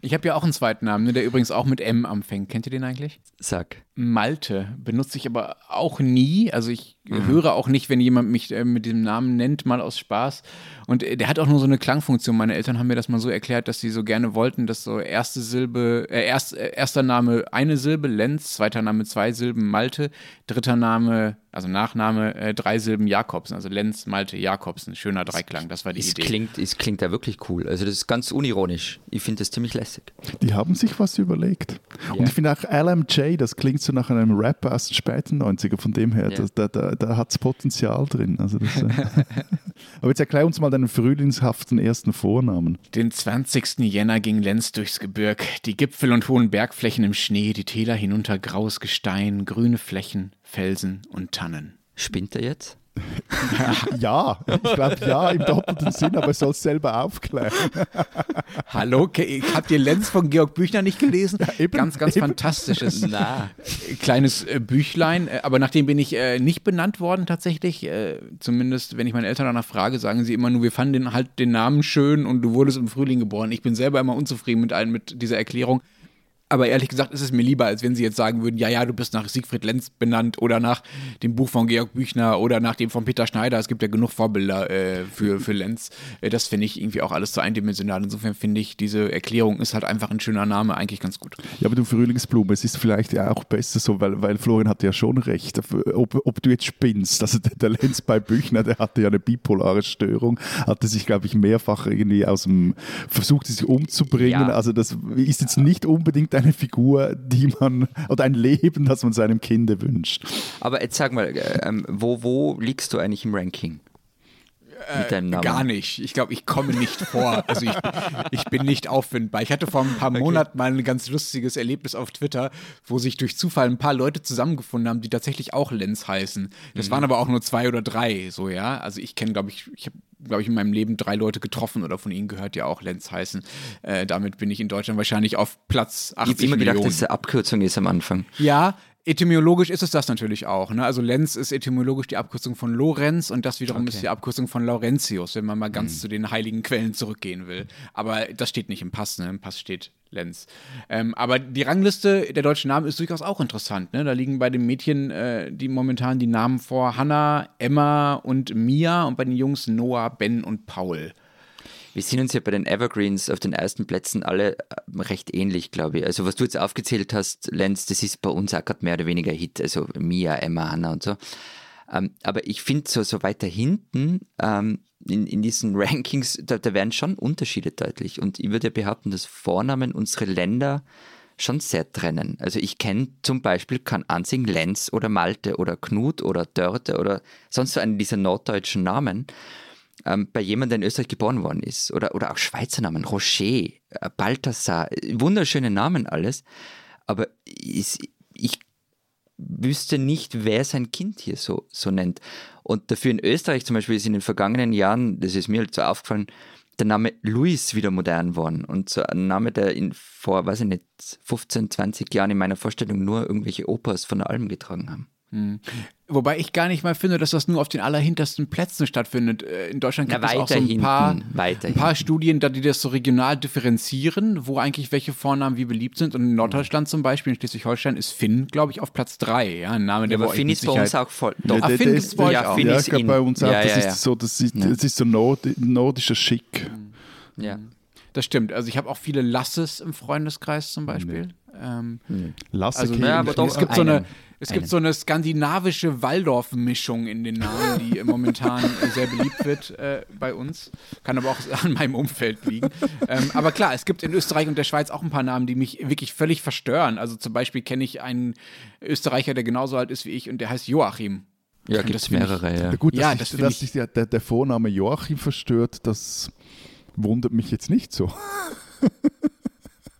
Ich habe ja auch einen zweiten Namen, ne, der übrigens auch mit M anfängt. Kennt ihr den eigentlich? Sag. Malte. Benutze ich aber auch nie. Also ich mhm. höre auch nicht, wenn jemand mich äh, mit dem Namen nennt, mal aus Spaß. Und äh, der hat auch nur so eine Klangfunktion. Meine Eltern haben mir das mal so erklärt, dass sie so gerne wollten, dass so erste Silbe, äh, erst, äh, erster Name eine Silbe, Lenz, zweiter Name zwei Silben, Malte, dritter Name also Nachname, äh, drei Silben Jakobsen, also Lenz, Malte, Jakobsen, schöner Dreiklang, das war die es Idee. Klingt, es klingt ja wirklich cool, also das ist ganz unironisch. Ich finde das ziemlich lässig. Die haben sich was überlegt. Yeah. Und ich finde auch LMJ, das klingt so nach einem Rapper aus den späten 90er, von dem her, yeah. das, da, da, da hat es Potenzial drin. Also das, äh Aber jetzt erklär uns mal deinen frühlingshaften ersten Vornamen. Den 20. Jänner ging Lenz durchs Gebirg, die Gipfel und hohen Bergflächen im Schnee, die Täler hinunter graues Gestein, grüne Flächen, Felsen und Tannen. Spinnt er jetzt? Ja, ich glaube ja, im doppelten Sinn, aber er soll es selber aufklären. Hallo, habt ihr Lenz von Georg Büchner nicht gelesen? Ja, eben, ganz, ganz eben. fantastisches Na. kleines äh, Büchlein. Äh, aber nachdem bin ich äh, nicht benannt worden tatsächlich. Äh, zumindest, wenn ich meine Eltern danach frage, sagen sie immer nur, wir fanden den, halt den Namen schön und du wurdest im Frühling geboren. Ich bin selber immer unzufrieden mit, allen, mit dieser Erklärung. Aber ehrlich gesagt ist es mir lieber, als wenn sie jetzt sagen würden, ja, ja, du bist nach Siegfried Lenz benannt oder nach dem Buch von Georg Büchner oder nach dem von Peter Schneider. Es gibt ja genug Vorbilder äh, für, für Lenz. Äh, das finde ich irgendwie auch alles zu eindimensional. Insofern finde ich, diese Erklärung ist halt einfach ein schöner Name, eigentlich ganz gut. Ja, aber du Frühlingsblume, es ist vielleicht ja auch besser so, weil, weil Florian hatte ja schon recht. Ob, ob du jetzt spinnst, also der, der Lenz bei Büchner, der hatte ja eine bipolare Störung, hatte sich, glaube ich, mehrfach irgendwie aus dem, versucht sich umzubringen. Ja. Also das ist jetzt nicht unbedingt eine Figur, die man, oder ein Leben, das man seinem Kinde wünscht. Aber jetzt sag mal, äh, ähm, wo, wo liegst du eigentlich im Ranking? Mit deinem Namen? gar nicht. Ich glaube, ich komme nicht vor. Also ich, ich bin nicht auffindbar. Ich hatte vor ein paar okay. Monaten mal ein ganz lustiges Erlebnis auf Twitter, wo sich durch Zufall ein paar Leute zusammengefunden haben, die tatsächlich auch Lenz heißen. Das mhm. waren aber auch nur zwei oder drei, so ja. Also ich kenne, glaube ich, ich habe glaube ich, in meinem Leben drei Leute getroffen oder von ihnen gehört ja auch Lenz heißen. Äh, damit bin ich in Deutschland wahrscheinlich auf Platz 80 Ich habe immer gedacht, dass es eine Abkürzung ist am Anfang. Ja, Etymologisch ist es das natürlich auch. Ne? Also Lenz ist etymologisch die Abkürzung von Lorenz und das wiederum okay. ist die Abkürzung von Laurentius, wenn man mal ganz mhm. zu den heiligen Quellen zurückgehen will. Aber das steht nicht im Pass, ne? im Pass steht Lenz. Ähm, aber die Rangliste der deutschen Namen ist durchaus auch interessant. Ne? Da liegen bei den Mädchen äh, die momentan die Namen vor Hannah, Emma und Mia und bei den Jungs Noah, Ben und Paul. Wir sind uns ja bei den Evergreens auf den ersten Plätzen alle äh, recht ähnlich, glaube ich. Also was du jetzt aufgezählt hast, Lenz, das ist bei uns auch gerade mehr oder weniger Hit. Also Mia, Emma, Hannah und so. Ähm, aber ich finde so, so weiter hinten ähm, in, in diesen Rankings, da, da werden schon Unterschiede deutlich. Und ich würde ja behaupten, dass Vornamen unsere Länder schon sehr trennen. Also ich kenne zum Beispiel keinen einzigen Lenz oder Malte oder Knut oder Dörte oder sonst so einen dieser norddeutschen Namen ähm, bei jemandem, der in Österreich geboren worden ist. Oder, oder auch Schweizer Namen, Rocher, äh, Balthasar, wunderschöne Namen alles. Aber ich, ich wüsste nicht, wer sein Kind hier so, so nennt. Und dafür in Österreich zum Beispiel ist in den vergangenen Jahren, das ist mir halt so aufgefallen, der Name Luis wieder modern worden. Und so ein Name, der in, vor, weiß ich nicht, 15, 20 Jahren in meiner Vorstellung nur irgendwelche Opas von der Alm getragen haben. Hm. Wobei ich gar nicht mal finde, dass das nur auf den allerhintersten Plätzen stattfindet. Äh, in Deutschland gibt Na, es auch so ein paar, ein paar Studien, die das so regional differenzieren, wo eigentlich welche Vornamen wie beliebt sind. Und in Norddeutschland zum Beispiel, in Schleswig-Holstein, ist Finn, glaube ich, auf Platz 3. Ja, ein Name, der ja, aber Finn ist bei uns auch voll. Doch, ah, Finn ist bei euch auch. Ja, bei uns auch. Ja, das, ja, ist so, das, ist, das ist so Nord nordischer Schick. Ja. Das stimmt. Also ich habe auch viele Lasses im Freundeskreis zum Beispiel. Nee. Ähm, nee. Lasse also, ja, aber doch, es gibt so eine es gibt so eine skandinavische Waldorf-Mischung in den Namen, die momentan sehr beliebt wird äh, bei uns. Kann aber auch an meinem Umfeld liegen. Ähm, aber klar, es gibt in Österreich und der Schweiz auch ein paar Namen, die mich wirklich völlig verstören. Also zum Beispiel kenne ich einen Österreicher, der genauso alt ist wie ich und der heißt Joachim. Ja, gibt es mehrere, ich, ja. Gut, dass, ja, das ich, dass sich der, der Vorname Joachim verstört, das wundert mich jetzt nicht so.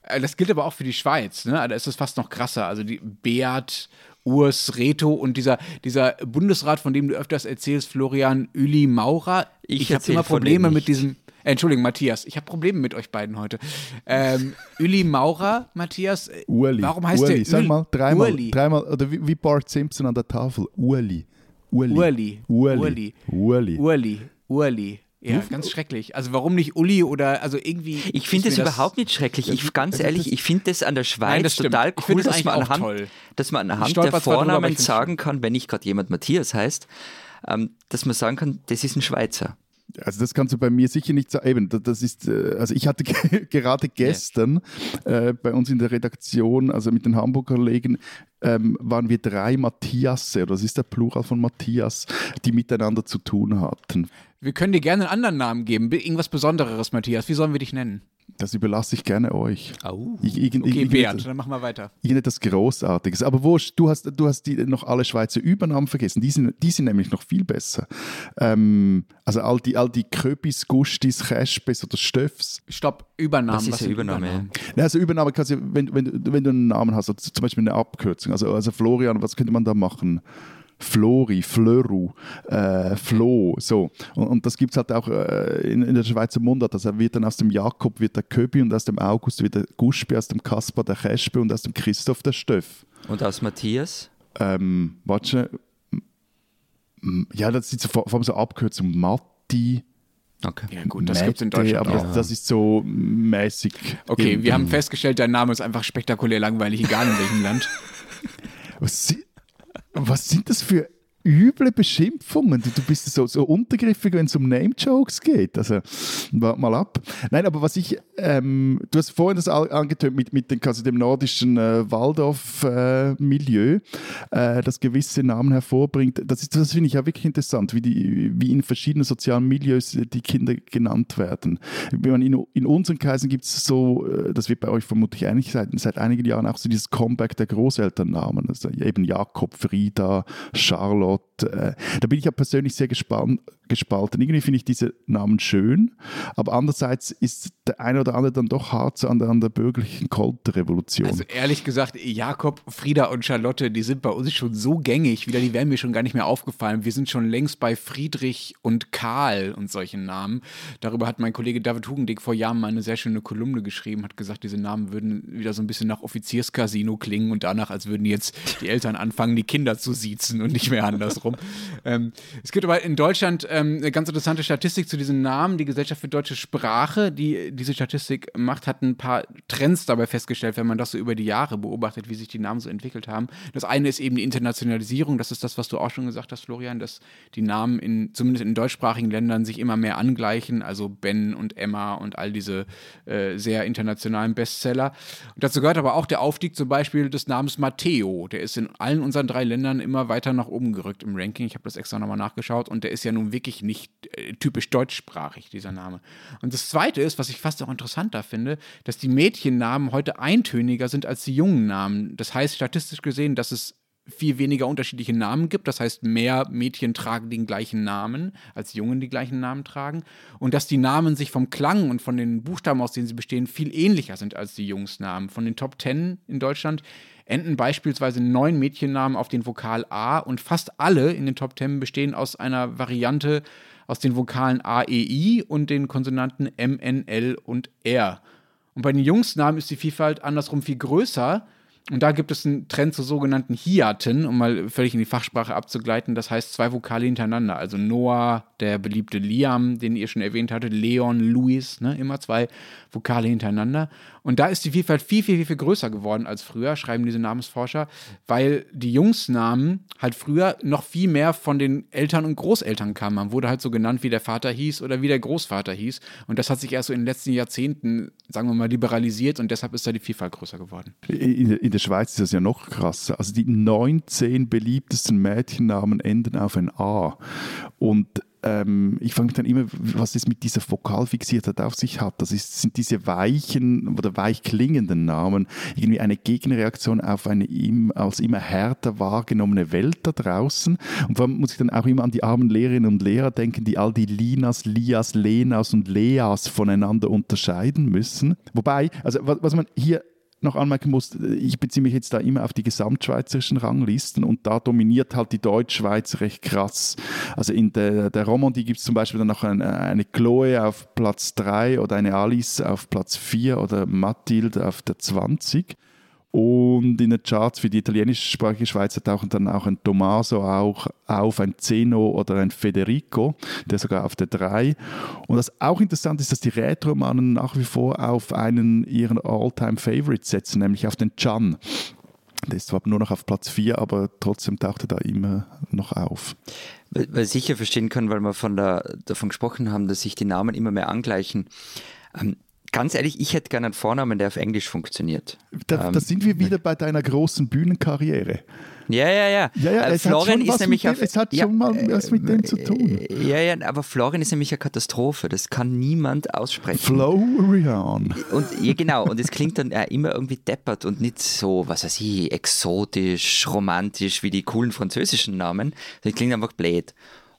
Äh, das gilt aber auch für die Schweiz, ne? Da ist es fast noch krasser. Also die Beat Urs Reto und dieser, dieser Bundesrat, von dem du öfters erzählst, Florian Uli Maurer. Ich, ich habe immer Probleme mit diesem. Äh, Entschuldigung, Matthias, ich habe Probleme mit euch beiden heute. Ähm, Uli Maurer, Matthias. Äh, Uli. Warum heißt Uli. der Sag mal dreimal, Uli. dreimal oder wie, wie Bart Simpson an der Tafel. Uli. Uli. Uli. Uli. Uli. Uli. Uli. Ja, ganz schrecklich. Also warum nicht Uli oder also irgendwie. Ich finde das überhaupt nicht schrecklich. Ich ganz ehrlich, ich finde das an der Schweiz Nein, total cool, das dass, man anhand, dass man anhand der Vornamen drüber, sagen kann, wenn nicht gerade jemand Matthias heißt, ähm, dass man sagen kann, das ist ein Schweizer. Also das kannst du bei mir sicher nicht sagen. Das ist, äh, also ich hatte gerade gestern ja. äh, bei uns in der Redaktion, also mit den Hamburger Kollegen, ähm, waren wir drei Matthiasse, oder das ist der Plural von Matthias, die miteinander zu tun hatten. Wir können dir gerne einen anderen Namen geben, irgendwas Besonderes, Matthias. Wie sollen wir dich nennen? Das überlasse ich gerne euch. Oh. Ich, ich, okay, ich, Beat, dann machen wir weiter. Irgendetwas Großartiges. Aber wurscht, du hast, du hast die, noch alle Schweizer Übernahmen vergessen. Die sind, die sind nämlich noch viel besser. Ähm, also all die, all die Köpis, Gustis, Chespes oder Stöffs. Stopp, Übernahmen. Was ist eine Übernahme? Übernahme? Ja, also Übernahme kannst du, wenn, wenn, wenn du einen Namen hast, also zum Beispiel eine Abkürzung. Also, also Florian, was könnte man da machen? Flori, Flöru, äh, Flo, so. Und, und das gibt es halt auch äh, in, in, der Schweizer Mundart. Also wird dann aus dem Jakob wird der Köbi und aus dem August wird der Guschbi, aus dem Kaspar der Chespe und aus dem Christoph der Stöff. Und aus Matthias? Ähm, warte, ja, das ist vor allem so Abkürzung Matti. Okay. Ja gut, das gibt es in Deutschland aber auch. Das ist so mäßig. Okay, wir haben festgestellt, dein Name ist einfach spektakulär langweilig, egal in welchem Land. Was, was sind das für üble Beschimpfungen. Du, bist so, so untergriffig, wenn es um Name-Jokes geht. Also, warte mal ab. Nein, aber was ich, ähm, du hast vorhin das angetönt mit, mit dem, also dem nordischen äh, Waldorf-Milieu, äh, das gewisse Namen hervorbringt. Das, das finde ich ja wirklich interessant, wie, die, wie in verschiedenen sozialen Milieus die Kinder genannt werden. In, in unseren Kreisen gibt es so, äh, das wird bei euch vermutlich ähnlich sein, seit einigen Jahren auch so dieses Comeback der Großelternnamen. Also eben Jakob, Frieda, Charlotte, Gott. Äh, da bin ich ja persönlich sehr gespannt, gespalten. Irgendwie finde ich diese Namen schön, aber andererseits ist der eine oder andere dann doch hart an der, an der bürgerlichen Konterrevolution. Also ehrlich gesagt, Jakob, Frieda und Charlotte, die sind bei uns schon so gängig, wieder, die wären mir schon gar nicht mehr aufgefallen. Wir sind schon längst bei Friedrich und Karl und solchen Namen. Darüber hat mein Kollege David Hugendick vor Jahren mal eine sehr schöne Kolumne geschrieben, hat gesagt, diese Namen würden wieder so ein bisschen nach Offizierscasino klingen und danach, als würden jetzt die Eltern anfangen, die Kinder zu siezen und nicht mehr andersrum. ähm, es gibt aber in Deutschland ähm, eine ganz interessante Statistik zu diesen Namen. Die Gesellschaft für deutsche Sprache, die diese Statistik macht, hat ein paar Trends dabei festgestellt, wenn man das so über die Jahre beobachtet, wie sich die Namen so entwickelt haben. Das eine ist eben die Internationalisierung. Das ist das, was du auch schon gesagt hast, Florian, dass die Namen in, zumindest in deutschsprachigen Ländern sich immer mehr angleichen. Also Ben und Emma und all diese äh, sehr internationalen Bestseller. Und dazu gehört aber auch der Aufstieg zum Beispiel des Namens Matteo. Der ist in allen unseren drei Ländern immer weiter nach oben gerückt im Ranking. Ich habe das extra nochmal nachgeschaut und der ist ja nun wirklich nicht nicht äh, typisch deutschsprachig, dieser Name. Und das Zweite ist, was ich fast auch interessanter finde, dass die Mädchennamen heute eintöniger sind als die jungen Namen. Das heißt statistisch gesehen, dass es viel weniger unterschiedliche Namen gibt. Das heißt, mehr Mädchen tragen den gleichen Namen, als Jungen die gleichen Namen tragen. Und dass die Namen sich vom Klang und von den Buchstaben, aus denen sie bestehen, viel ähnlicher sind als die Jungsnamen. Von den Top Ten in Deutschland enden beispielsweise neun Mädchennamen auf den Vokal A und fast alle in den Top Ten bestehen aus einer Variante aus den Vokalen A, E, I und den Konsonanten M, N, L und R. Und bei den Jungsnamen ist die Vielfalt andersrum viel größer. Und da gibt es einen Trend zu sogenannten Hiaten, um mal völlig in die Fachsprache abzugleiten. Das heißt zwei Vokale hintereinander. Also Noah, der beliebte Liam, den ihr schon erwähnt hattet, Leon, Luis, ne, immer zwei Vokale hintereinander. Und da ist die Vielfalt viel, viel, viel, viel größer geworden als früher, schreiben diese Namensforscher, weil die Jungsnamen halt früher noch viel mehr von den Eltern und Großeltern kamen. Man wurde halt so genannt, wie der Vater hieß oder wie der Großvater hieß. Und das hat sich erst so in den letzten Jahrzehnten, sagen wir mal, liberalisiert und deshalb ist da die Vielfalt größer geworden. In, in der Schweiz ist das ja noch krasser. Also die 19 beliebtesten Mädchennamen enden auf ein A. Und ähm, ich frage mich dann immer, was es mit dieser Vokalfixiertheit auf sich hat. Das ist, sind diese weichen oder weich klingenden Namen irgendwie eine Gegenreaktion auf eine im, als immer härter wahrgenommene Welt da draußen. Und vor allem muss ich dann auch immer an die armen Lehrerinnen und Lehrer denken, die all die Linas, Lias, Lenas und Leas voneinander unterscheiden müssen. Wobei, also was, was man hier noch anmerken muss, ich beziehe mich jetzt da immer auf die gesamtschweizerischen Ranglisten und da dominiert halt die Deutschschweiz recht krass. Also in der, der Romandie gibt es zum Beispiel dann noch eine, eine Chloe auf Platz 3 oder eine Alice auf Platz 4 oder Mathilde auf der 20. Und in den Charts für die italienischsprachige Schweizer tauchen dann auch ein Tommaso auch auf, ein Zeno oder ein Federico, der sogar auf der 3. Und was auch interessant ist, dass die Rätoromanen nach wie vor auf einen ihrer All-Time-Favorites setzen, nämlich auf den Chan. Der ist zwar nur noch auf Platz 4, aber trotzdem taucht er da immer noch auf. Weil ich sicher verstehen kann, weil wir von der, davon gesprochen haben, dass sich die Namen immer mehr angleichen. Ähm, ganz ehrlich, ich hätte gerne einen Vornamen, der auf Englisch funktioniert. Da, ähm, da sind wir wieder bei deiner großen Bühnenkarriere. Ja, ja, ja. ja, ja äh, Florian ist nämlich dem, auf, es hat ja, schon mal was mit dem zu tun. Ja, ja, aber Florian ist nämlich eine Katastrophe. Das kann niemand aussprechen. Florian. Und ja, genau. Und es klingt dann äh, immer irgendwie deppert und nicht so, was weiß ich, exotisch, romantisch wie die coolen französischen Namen. Das klingt einfach blöd.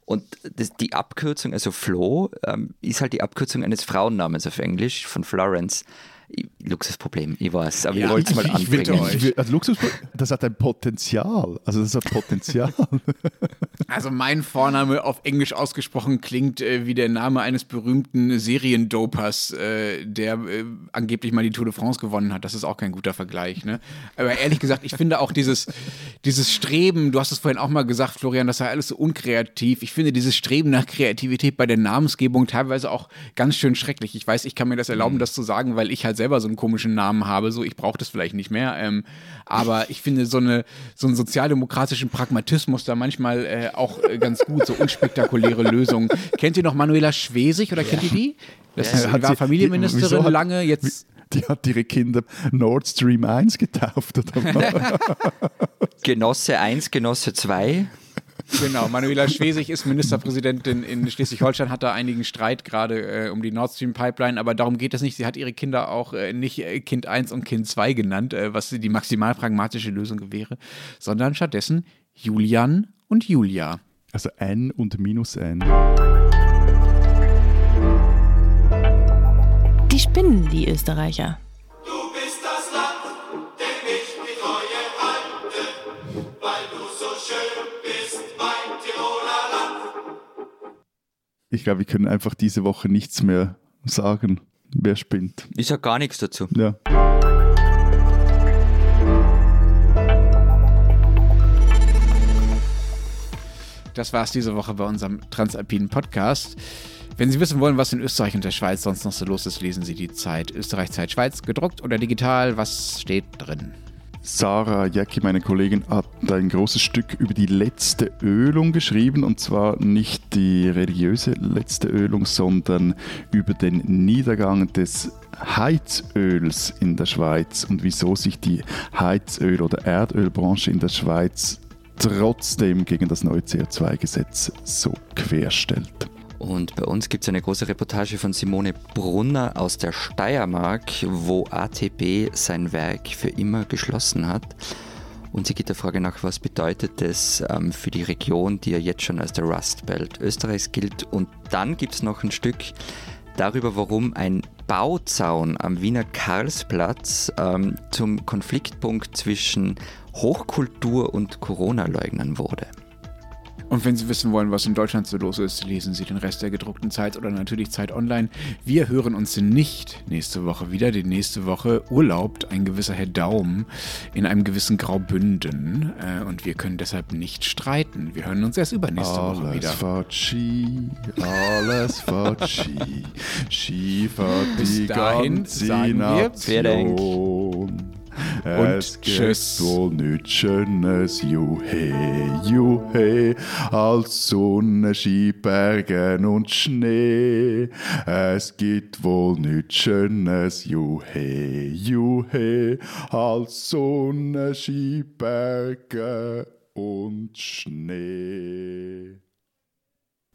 Und das, die Abkürzung, also Flo, ähm, ist halt die Abkürzung eines Frauennamens auf Englisch, von Florence. Luxusproblem, ich weiß, aber ja, ich wollte es mal anbringen. Ich, also Luxusproblem, das hat ein Potenzial. Also das hat Potenzial. Also mein Vorname auf Englisch ausgesprochen klingt äh, wie der Name eines berühmten Seriendopers, äh, der äh, angeblich mal die Tour de France gewonnen hat. Das ist auch kein guter Vergleich. Ne? Aber ehrlich gesagt, ich finde auch dieses, dieses Streben, du hast es vorhin auch mal gesagt, Florian, das sei alles so unkreativ. Ich finde dieses Streben nach Kreativität bei der Namensgebung teilweise auch ganz schön schrecklich. Ich weiß, ich kann mir das erlauben, mhm. das zu sagen, weil ich halt selber so einen komischen Namen habe. So, ich brauche das vielleicht nicht mehr. Ähm, aber ich finde so, eine, so einen sozialdemokratischen Pragmatismus da manchmal äh, auch äh, ganz gut, so unspektakuläre Lösungen. Kennt ihr noch Manuela Schwesig oder kennt ihr die? Das ja, ist, war Familienministerin die, lange, jetzt die hat ihre Kinder Nord Stream 1 getauft. Genosse 1, Genosse 2. Genau, Manuela Schwesig ist Ministerpräsidentin in Schleswig-Holstein, hat da einigen Streit gerade äh, um die Nord Stream Pipeline, aber darum geht es nicht. Sie hat ihre Kinder auch äh, nicht äh, Kind 1 und Kind 2 genannt, äh, was die maximal pragmatische Lösung wäre, sondern stattdessen Julian und Julia. Also N und minus N. Die spinnen, die Österreicher. Ich glaube, wir können einfach diese Woche nichts mehr sagen. Wer spinnt? Ich sage gar nichts dazu. Ja. Das war es diese Woche bei unserem Transalpinen Podcast. Wenn Sie wissen wollen, was in Österreich und der Schweiz sonst noch so los ist, lesen Sie die Zeit Österreich, Zeit, Schweiz, gedruckt oder digital. Was steht drin? Sarah Jacki, meine Kollegin, hat ein großes Stück über die letzte Ölung geschrieben und zwar nicht die religiöse letzte Ölung, sondern über den Niedergang des Heizöls in der Schweiz und wieso sich die Heizöl- oder Erdölbranche in der Schweiz trotzdem gegen das neue CO2-Gesetz so querstellt. Und bei uns gibt es eine große Reportage von Simone Brunner aus der Steiermark, wo ATB sein Werk für immer geschlossen hat. Und sie geht der Frage nach, was bedeutet das ähm, für die Region, die ja jetzt schon als der Rust Belt Österreichs gilt. Und dann gibt es noch ein Stück darüber, warum ein Bauzaun am Wiener Karlsplatz ähm, zum Konfliktpunkt zwischen Hochkultur und Corona-Leugnern wurde. Und wenn Sie wissen wollen, was in Deutschland so los ist, lesen Sie den Rest der gedruckten Zeit oder natürlich Zeit online. Wir hören uns nicht nächste Woche wieder. Die nächste Woche urlaubt ein gewisser Herr Daum in einem gewissen Graubünden. Äh, und wir können deshalb nicht streiten. Wir hören uns erst übernächste alles Woche wieder. Fahrt Ski, alles fahrt Ski. Ski fahrt die ganze Nation. Es gibt wohl nichts Schönes, juhe, juhe, als Sonne, Skibergen und Schnee. Es gibt wohl nichts Schönes, juhe, juhe, als Sonne, Skibergen und Schnee.